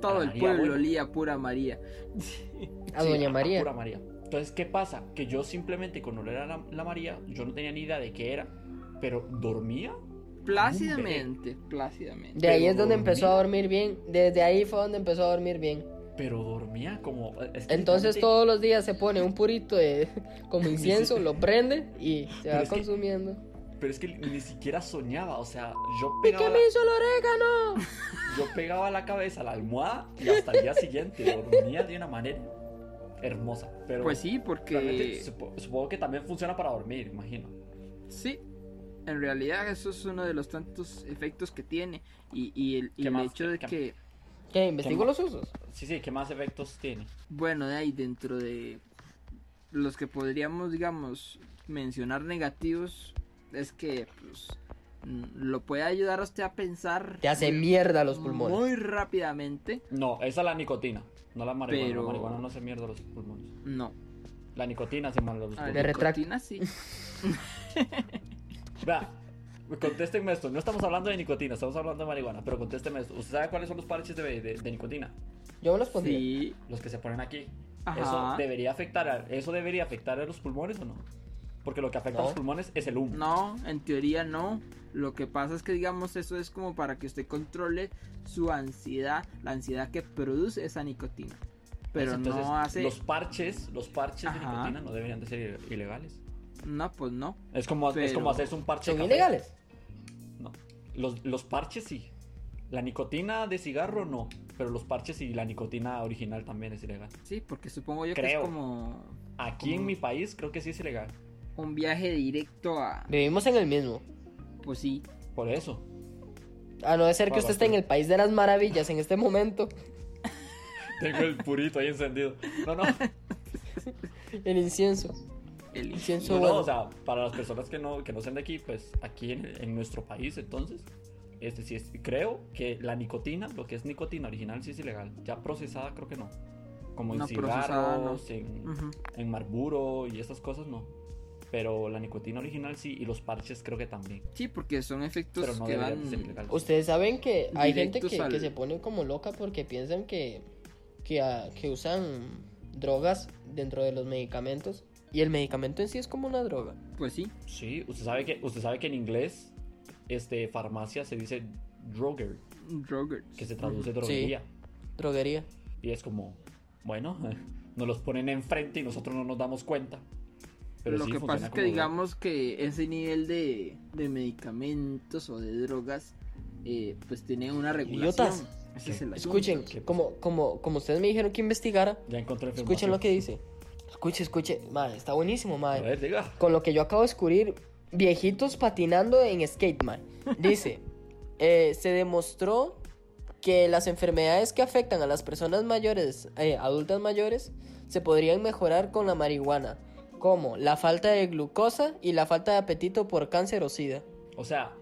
Todo A el María, pueblo olía a pura María. A Sí, Doña María. Pura María. Entonces, ¿qué pasa? Que yo simplemente con oler a la, la María, yo no tenía ni idea de qué era, pero dormía. Plácidamente, plácidamente. De ahí Pero es donde dormía. empezó a dormir bien. Desde ahí fue donde empezó a dormir bien. Pero dormía como... es que Entonces literalmente- todos los días se pone un purito de como incienso, lo prende y se Pero va es que- consumiendo. Pero es que ni siquiera soñaba, o sea, yo ¿Y qué pegaba, me la, hizo el orégano? yo pegaba la cabeza a la almohada y hasta el día siguiente dormía de una manera hermosa. Pero Pues sí, porque. supo- supongo que también funciona para dormir, imagino. Sí. En realidad, eso es uno de los tantos efectos que tiene. Y, y el, hecho de ¿Qué- que. ¿Qué? ¿Investigo ¿Qué los usos? Sí, sí, ¿qué más efectos tiene? Bueno, de ahí dentro de los que podríamos, digamos, mencionar negativos, es que pues, mm, lo puede ayudar a usted a pensar Te hace mierda los pulmones. muy rápidamente. No, esa es la nicotina, no la marihuana. Pero- La marihuana no se mierda los pulmones. No. La nicotina se mierda los pulmones. retracto. nicotina sí. Vea, contéstenme esto. No estamos hablando de nicotina, estamos hablando de marihuana. Pero contéstenme esto. ¿Usted sabe cuáles son los parches de, de- de nicotina? Yo los pondría. Sí. Los que se ponen aquí. Ajá. ¿Eso debería afectar a, ¿Eso debería afectar a los pulmones o no? Porque lo que afecta a los pulmones es el humo. No, en teoría no. Lo que pasa es que, digamos, eso es como para que usted controle su ansiedad, la ansiedad que produce esa nicotina. Pero Entonces, no hace. Los parches, los parches de nicotina no deberían de ser ilegales. No, pues no. Es como, es Pero- como hacerse un parche ¿Son de café. ilegales? No. Los, los parches sí. La nicotina de cigarro no. Pero los parches y la nicotina original también es ilegal. Sí, porque supongo yo que Creo. es como Aquí en mi país creo que sí es ilegal. Un viaje directo a. Vivimos en el mismo. Pues sí. Por eso. A no de ser que usted esté en el país de las maravillas en este momento. Tengo el purito ahí encendido. No, no. El incienso. El Incienso No, no, o sea, para las personas que no, que no sean de aquí, pues aquí en, en nuestro país, entonces, este sí es, creo que la nicotina, lo que es nicotina original, sí es ilegal. Ya procesada, creo que no. Como en No, cigarros, en, en Marlboro y estas cosas, no. Pero la nicotina original sí, y los parches creo que también. Sí, porque son efectos Pero no que van. Ustedes saben que hay gente que, al- que se pone como loca porque piensan que, que, ah, que usan drogas dentro de los medicamentos. Y el medicamento en sí es como una droga. Pues sí. Sí, usted sabe que, usted sabe que en inglés, este, farmacia se dice droger, Drogers. que se traduce droguería. Droguería. Y es como, bueno, nos los ponen enfrente y nosotros no nos damos cuenta. Pero Lo sí que pasa es que digamos que ese nivel de, de medicamentos o de drogas eh, pues tiene una regulación. Idiotas. Ese es el asunto. Escuchen, como, como, como ustedes me dijeron que investigara, droga. Ya encontré escuchen lo que dice. Escuche, escuche. Madre, está buenísimo, A madre. ver, diga. Con lo que yo acabo de descubrir, viejitos patinando en skate, man. Dice, eh, se demostró que las enfermedades que afectan a las personas mayores, eh, adultas mayores, se podrían mejorar con la marihuana, como la falta de glucosa y la falta de apetito por cáncer o sida. O sea,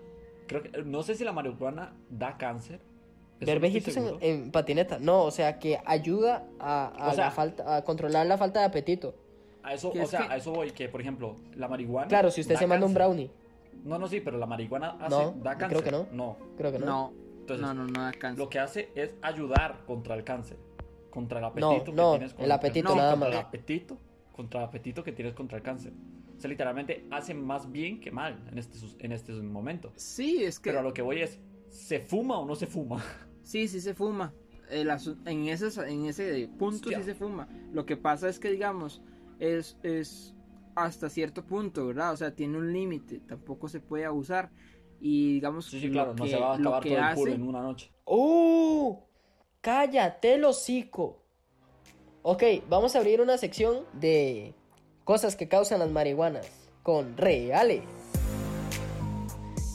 creo que, no sé si la marihuana da cáncer. Ver no viejitos en, patineta, no, o sea, que ayuda a, a O sea- la falta, a controlar la falta de apetito. A eso, o es sea, que- a eso voy, que por ejemplo, la marihuana. Claro, si usted se manda un brownie, No, no, sí, pero la marihuana hace, No, da creo cáncer. que no. No. creo que no. No, Entonces, no, no, no da cáncer. lo que hace es ayudar contra el cáncer. Contra el No, apetito que no, tienes con el apetito no, nada contra más. el apetito, contra el apetito que tienes contra el cáncer. O sea, literalmente hace más bien que mal en este, en este momento. Sí, es que Pero a lo que voy es, ¿se fuma o no se fuma? sí, sí se fuma. El en ese en ese punto Hostia. sí se fuma. Lo que pasa es que digamos es es hasta cierto punto, ¿verdad? O sea, tiene un límite, tampoco se puede abusar. Y digamos Sí, sí, lo claro, no que- se va a acabar todo el en una noche. ¡Uh! ¡Cállate el hocico! Ok, vamos a abrir una sección de cosas que causan las marihuanas con Reale.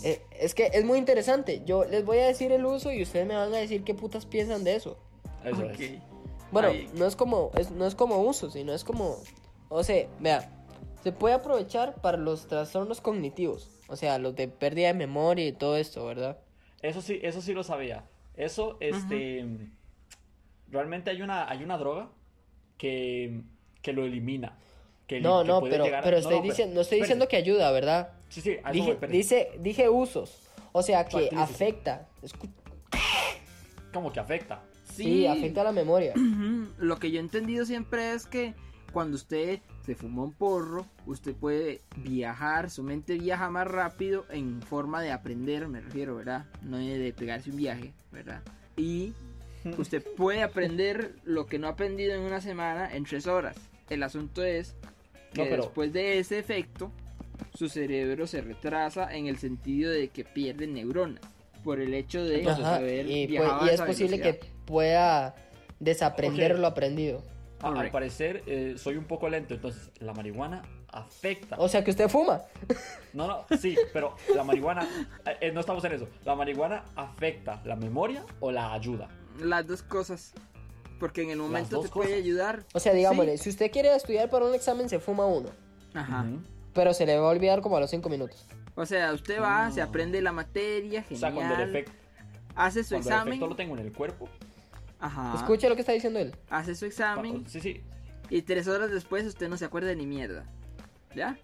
Eh, es que es muy interesante. Yo les voy a decir el uso y ustedes me van a decir qué putas piensan de eso. Eso Ok. es. Bueno, Ahí. no es como es, no es como uso, sino es como o sea, vea, se puede aprovechar para los trastornos cognitivos, o sea, los de pérdida de memoria y todo esto, ¿verdad? Eso sí, eso sí lo sabía. Eso, este. Realmente hay una, hay una droga que, que lo elimina. Que, No, que no, puede pero, llegar- pero no, estoy no, diciendo, no estoy espérese. diciendo que ayuda, ¿verdad? Sí, sí, a voy, Dije, espérese. dice, dije usos. O sea que afecta. Escu- Como que afecta. Sí, afecta a la memoria. Lo que yo he entendido siempre es que cuando usted se fuma un porro, usted puede viajar, su mente viaja más rápido en forma de aprender, me refiero, ¿verdad? No de pegarse un viaje, ¿verdad? Y usted puede aprender lo que no ha aprendido en una semana en tres horas. El asunto es que No, pero- después de ese efecto, su cerebro se retrasa en el sentido de que pierde neuronas. Por el hecho de Ajá, haber y, pues- y a es posible velocidad. que pueda desaprender lo aprendido. Al parecer, eh, soy un poco lento, entonces la marihuana afecta. O sea que usted fuma. No, no, sí, pero la marihuana. eh, eh, no estamos en eso. ¿La marihuana afecta la memoria o la ayuda? Las dos cosas. Porque en el momento te puede ayudar. O sea, digámosle, Sí. si usted quiere estudiar para un examen, se fuma uno. Ajá. Pero se le va a olvidar como a los cinco minutos. O sea, usted va, Ah. se aprende la materia, O genial. sea, cuando el, efecto, hace su cuando el examen. efecto lo tengo en el cuerpo. Ajá. Escuche lo que está diciendo él. Hace su examen. Sí, sí. Y tres horas después usted no se acuerda ni mierda. ¿Ya?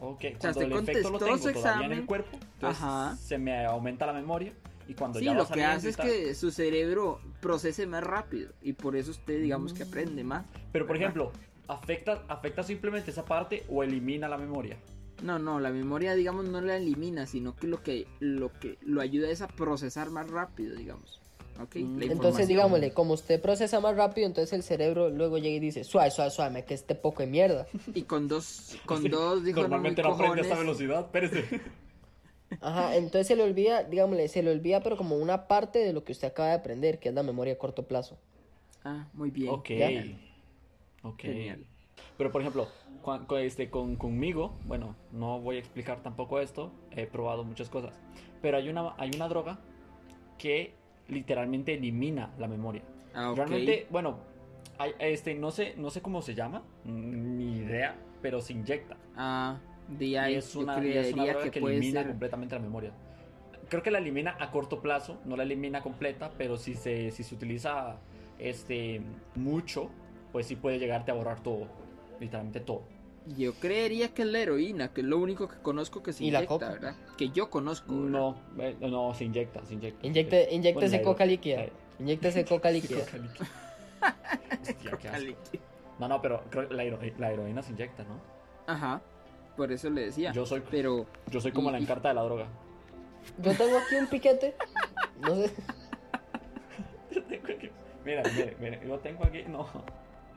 Ok, sea, cuando usted el efecto lo tengo su todavía en examen. el cuerpo, entonces Ajá. se me aumenta la memoria y cuando Sí, ya lo que hace es tal- que su cerebro procese más rápido. Y por eso usted, digamos, Mm. que aprende más. Pero por ¿verdad? ejemplo, afecta afecta simplemente esa parte o elimina la memoria. No, no, la memoria, digamos, no la elimina, sino que lo que lo que lo ayuda es a procesar más rápido, digamos. ¿Ok? Mm. Entonces, digámosle, como usted procesa más rápido, entonces el cerebro luego llega y dice, suave, suave, suave, me que este poco de mierda. Y con dos, con Sí, dos, dijo, Normalmente no, aprende a esta cojones. velocidad, espérese. Ajá, entonces se le olvida, digámosle, se le olvida, pero como una parte de lo que usted acaba de aprender, que es la memoria a corto plazo. Ah, muy bien. Ok. Ya. Ok. Genial. Pero por ejemplo, cuan- con, este, con, conmigo, bueno, no voy a explicar tampoco esto, he probado muchas cosas, pero hay una, hay una droga que literalmente elimina la memoria. Ah, ok. Realmente, bueno, hay, este, no sé, no sé cómo se llama, ni idea, pero se inyecta. Ah, ahí es yo una, y es una creería droga que, que, puede elimina ser. completamente la memoria. Creo que la elimina a corto plazo, no la elimina completa, pero si se, si se utiliza este, mucho, pues sí puede llegarte a borrar todo, literalmente todo. Yo creería que es la heroína, que es lo único que conozco que se ¿Y la inyecta, coca? ¿verdad? Que yo conozco. ¿verdad? No, eh, no, se inyecta, se inyecta. Inyecte, inyectese coca líquida. Inyectese coca líquida. Coca líquida. Hostia, qué asco. No, no, pero creo que la, hero- la heroína se inyecta, ¿no? Ajá. Por eso le decía. Yo soy, Pero yo soy como y- la encarta de la droga. Yo tengo aquí un piquete. No sé. Yo tengo aquí- Mira, mira, mira, yo tengo aquí, no.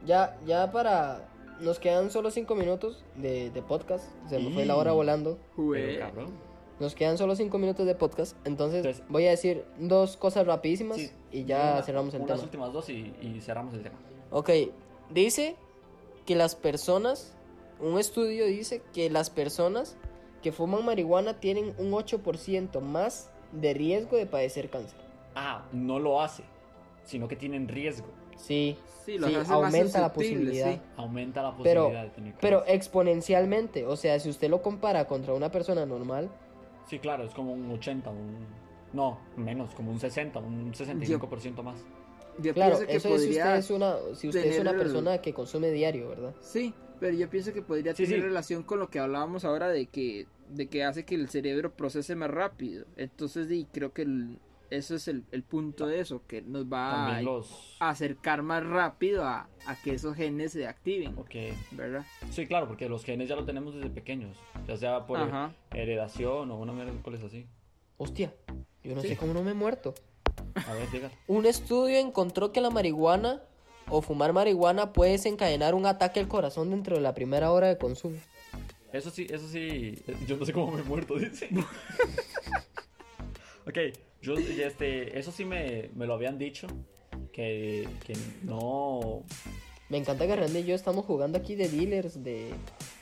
Ya, ya para. Nos quedan solo cinco minutos de, de podcast. Se me fue la hora volando. Pero cabrón. Nos quedan solo cinco minutos de podcast. Entonces, Entonces- voy a decir dos cosas rapidísimas Sí, y ya una- cerramos el unas tema. últimas dos y, y cerramos el tema. Ok, dice que las personas, un estudio dice que las personas que fuman marihuana tienen un 8% más de riesgo de padecer cáncer. Ah, no lo hace, sino que tienen riesgo. Sí, Sí, Sí, hace más aumenta la posibilidad. sí. Aumenta la Pero- posibilidad de tener pero cáncer. exponencialmente. O sea, si usted lo compara contra una persona normal, Sí, claro, es como un 80, un... No, menos, como un 60, un 65% más. Yo claro, pienso que eso es si usted es una, si usted es una persona que consume diario, ¿verdad? Sí, Pero yo pienso que podría Sí, tener sí. relación con lo que hablábamos ahora de que, de que hace que el cerebro procese más rápido. Entonces, sí, creo que el- eso es el, el punto de eso, que nos va a, los... a acercar más rápido a, a que esos genes se activen, Ok. ¿verdad? Sí, claro, porque los genes ya lo tenemos desde pequeños. Ya sea por Ajá. heredación o una miércoles así. Hostia, yo no Sí. sé cómo no me he muerto. A ver, diga. Un estudio encontró que la marihuana o fumar marihuana puede desencadenar un ataque al corazón dentro de la primera hora de consumo. Eso sí, eso sí. Yo no sé cómo me he muerto, dice. ok, yo, este, eso sí me, me lo habían dicho. Que, que no. Me encanta que Randy y yo estamos jugando aquí de dealers, de,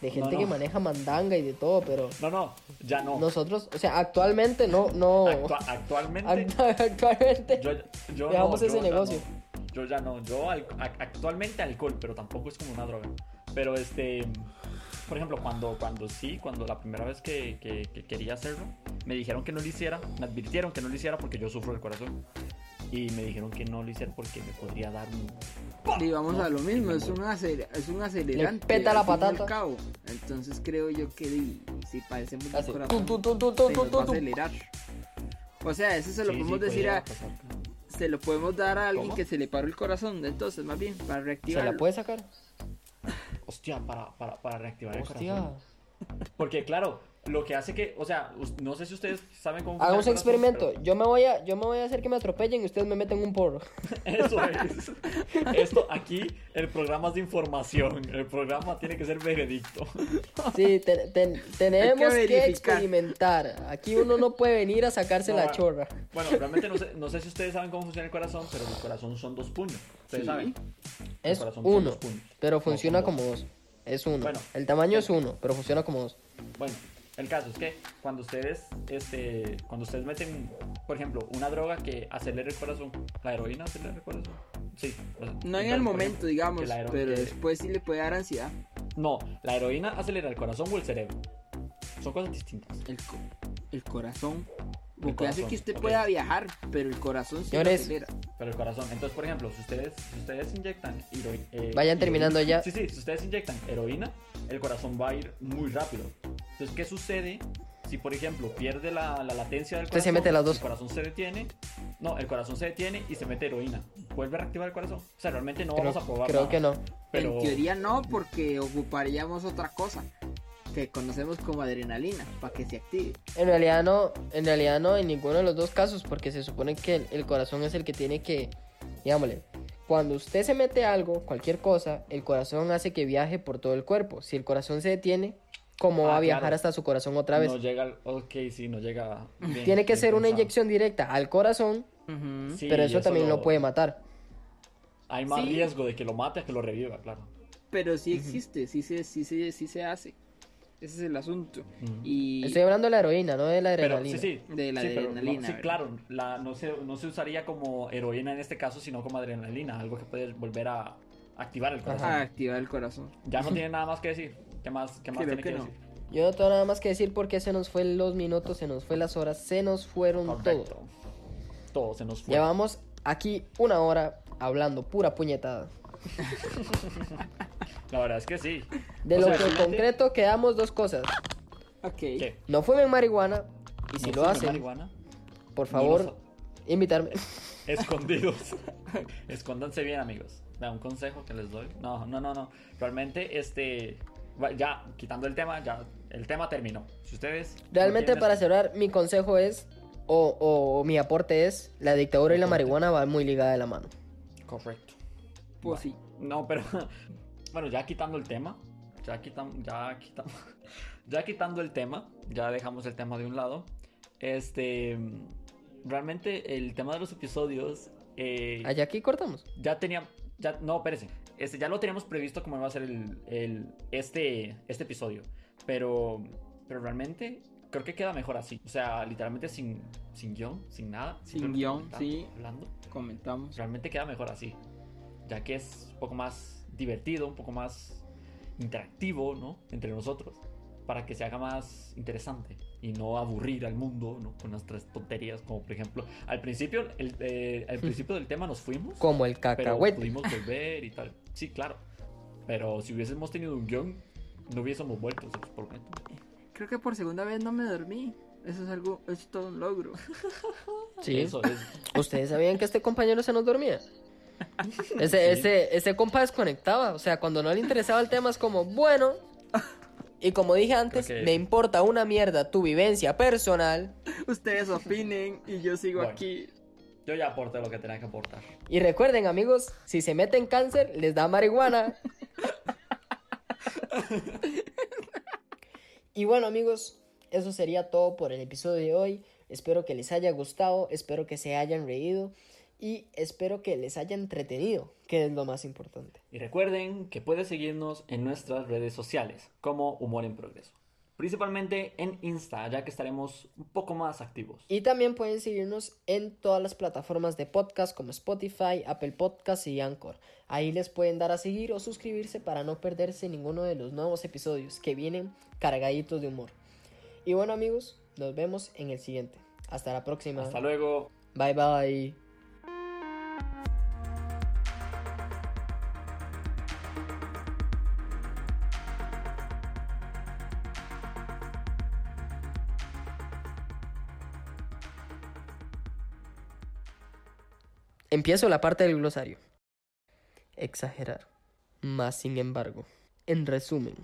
de gente No, no. que maneja mandanga y de todo, pero No, no, ya no. nosotros, o sea, actualmente no, no, Actua- actualmente. actu- actualmente yo, yo no, ese yo negocio. Yo ya no. Yo al- a- actualmente alcohol, pero tampoco es como una droga. Pero este. Por ejemplo, cuando, cuando sí, cuando la primera vez que, que- que quería hacerlo, me dijeron que no lo hiciera, me advirtieron que no lo hiciera porque yo sufro del corazón. Y me dijeron que no lo hiciera porque me podría dar un. Y vamos a lo mismo, es un, acer- es un acelerante. peta la patata. cabo. Entonces creo yo que si padecemos del corazón, tum, tum, tum, tum, se tum, nos va a tum, tum. acelerar. O sea, eso se lo Sí, sí, podemos decir podría a, pasar. Se lo podemos dar a alguien ¿Cómo? que se le paró el corazón, entonces más bien para ¿Se reactivar. la puede sacar? Hostia, para, para, para reactivar el Hostia. corazón. Porque claro, lo que hace que, o sea, no sé si ustedes saben cómo Hagamos un experimento. Yo me voy a, yo me voy a hacer que me atropellen y ustedes me meten un porro. Eso es. Esto aquí, el programa es de información. El programa tiene que ser veredicto. Sí, te- te- tenemos que, experimentar. Aquí uno no puede venir a sacarse No, la va- chorra. Bueno, realmente no sé, no sé si ustedes saben cómo funciona el corazón, pero el corazón son dos puños. Ustedes Sí. saben. El Es corazón son uno, dos puños. pero funciona como dos. Es uno. Bueno. El tamaño es uno, pero funciona como dos. Bueno, el caso es que cuando ustedes, este, cuando ustedes meten, por ejemplo, una droga que acelere el corazón, la heroína acelera el corazón. Sí. No en el ejemplo, momento, digamos, pero que- después sí le puede dar ansiedad. No, la heroína acelera el corazón o el cerebro. Son cosas distintas. El, co- el corazón. Lo que hace que usted ok. pueda viajar, pero el corazón lo Señores, acelera. Pero el corazón. Entonces, por ejemplo, si ustedes, si ustedes inyectan heroína. Vayan terminando ya. Sí, sí, si ustedes inyectan heroína, el corazón va a ir muy rápido. Entonces, ¿qué sucede si, por ejemplo, pierde la, la latencia del Usted corazón? se mete las dos. El corazón se detiene. No, el corazón se detiene y se mete heroína. ¿Vuelve a reactivar el corazón? O sea, realmente no Creo, vamos a probar. creo nada, que no. Pero... En teoría no, porque ocuparíamos otra cosa que conocemos como adrenalina para que se active. En realidad no, en realidad no en ninguno de los dos casos, porque se supone que el, el corazón es el que tiene que, digámosle, cuando usted se mete algo, cualquier cosa, el corazón hace que viaje por todo el cuerpo. Si el corazón se detiene, ¿cómo Ah, va a viajar claro. hasta su corazón otra vez? No llega al... Ok, sí, no llega... bien, tiene que ser una inyección directa al corazón, Sí, pero eso, también lo lo puede matar. Hay más Sí. riesgo de que lo mate a que lo reviva, claro. Pero sí existe, sí se, sí, se, sí se hace. Ese es el asunto. Y Estoy hablando de la heroína, no de la Pero adrenalina. sí, sí. De la sí, pero no- adrenalina, sí, claro. La, no, se, no se usaría como heroína en este caso, sino como adrenalina. Algo que puede volver a activar el corazón. a activar el corazón. Ya no tiene nada más que decir. ¿Qué más, qué más Creo tiene que que, no. decir? Yo no tengo nada más que decir porque se nos fue los minutos, se nos fue las horas, se nos fueron todo. Correcto. Todo se nos fue. Llevamos aquí una hora hablando pura puñetada. La verdad es que sí. De O lo sea, que en realmente- concreto quedamos dos cosas. Ok. ¿Qué? No fumen marihuana y si ¿No lo fumen hacen, marihuana? por No favor, invitarme. Escondidos. Escóndanse bien, amigos. Da un consejo que les doy. No, no, no, no. Realmente, este. va- Ya, quitando el tema, ya. El tema terminó. Si ustedes. no Realmente para es- cerrar, mi consejo es, o, o mi aporte es, la dictadura y la marihuana van muy ligada de la mano. Correcto. Pues sí. No, pero. Bueno, ya quitando el tema. Ya quitamos. Ya quitamos. Ya quitando el tema. Ya dejamos el tema de un lado. Este. Realmente el tema de los episodios. eh, Allá aquí cortamos. ya tenía. Ya, no, espérese. Este, ya lo teníamos previsto como iba a ser el, el- este, este episodio. Pero. Pero realmente. Creo que queda mejor así. O sea, literalmente sin, sin guion, sin nada. Sin guion, sí. Hablando. Comentamos. Realmente queda mejor así. Ya que es un poco más divertido, un poco más interactivo, ¿no? Entre nosotros. Para que se haga más interesante. Y no aburrir al mundo, ¿no? Con nuestras tonterías. Como por ejemplo, al principio, el, eh, al principio del tema nos fuimos. Como el Pero cacahuete. pudimos volver y tal. Sí, claro. Pero si hubiésemos tenido un guion, no hubiésemos vuelto, se los prometo. Creo que por segunda vez no me dormí. Eso es algo, es todo un logro. Sí. Eso es. ¿Ustedes sabían que este compañero se nos dormía? Ese, ese, ese compa desconectaba. O sea, cuando no le interesaba el tema es como, bueno. Y como dije antes, me importa una mierda tu vivencia personal. Ustedes opinen y yo sigo Bueno. aquí. Yo ya aporté lo que tenía que aportar. Y recuerden, amigos, si se meten cáncer, les da marihuana. y bueno, amigos, eso sería todo por el episodio de hoy. Espero que les haya gustado, espero que se hayan reído y espero que les haya entretenido, que es lo más importante. Y recuerden que puedes seguirnos en nuestras redes sociales como Humor en Progreso. Principalmente en Insta, ya que estaremos un poco más activos. Y también pueden seguirnos en todas las plataformas de podcast como Spotify, Apple Podcasts y Anchor. Ahí les pueden dar a seguir o suscribirse para no perderse ninguno de los nuevos episodios que vienen cargaditos de humor. Y bueno amigos, nos vemos en el siguiente. Hasta la próxima. Hasta luego. Bye bye. Empiezo la parte del glosario. Exagerar. Más sin embargo. En resumen.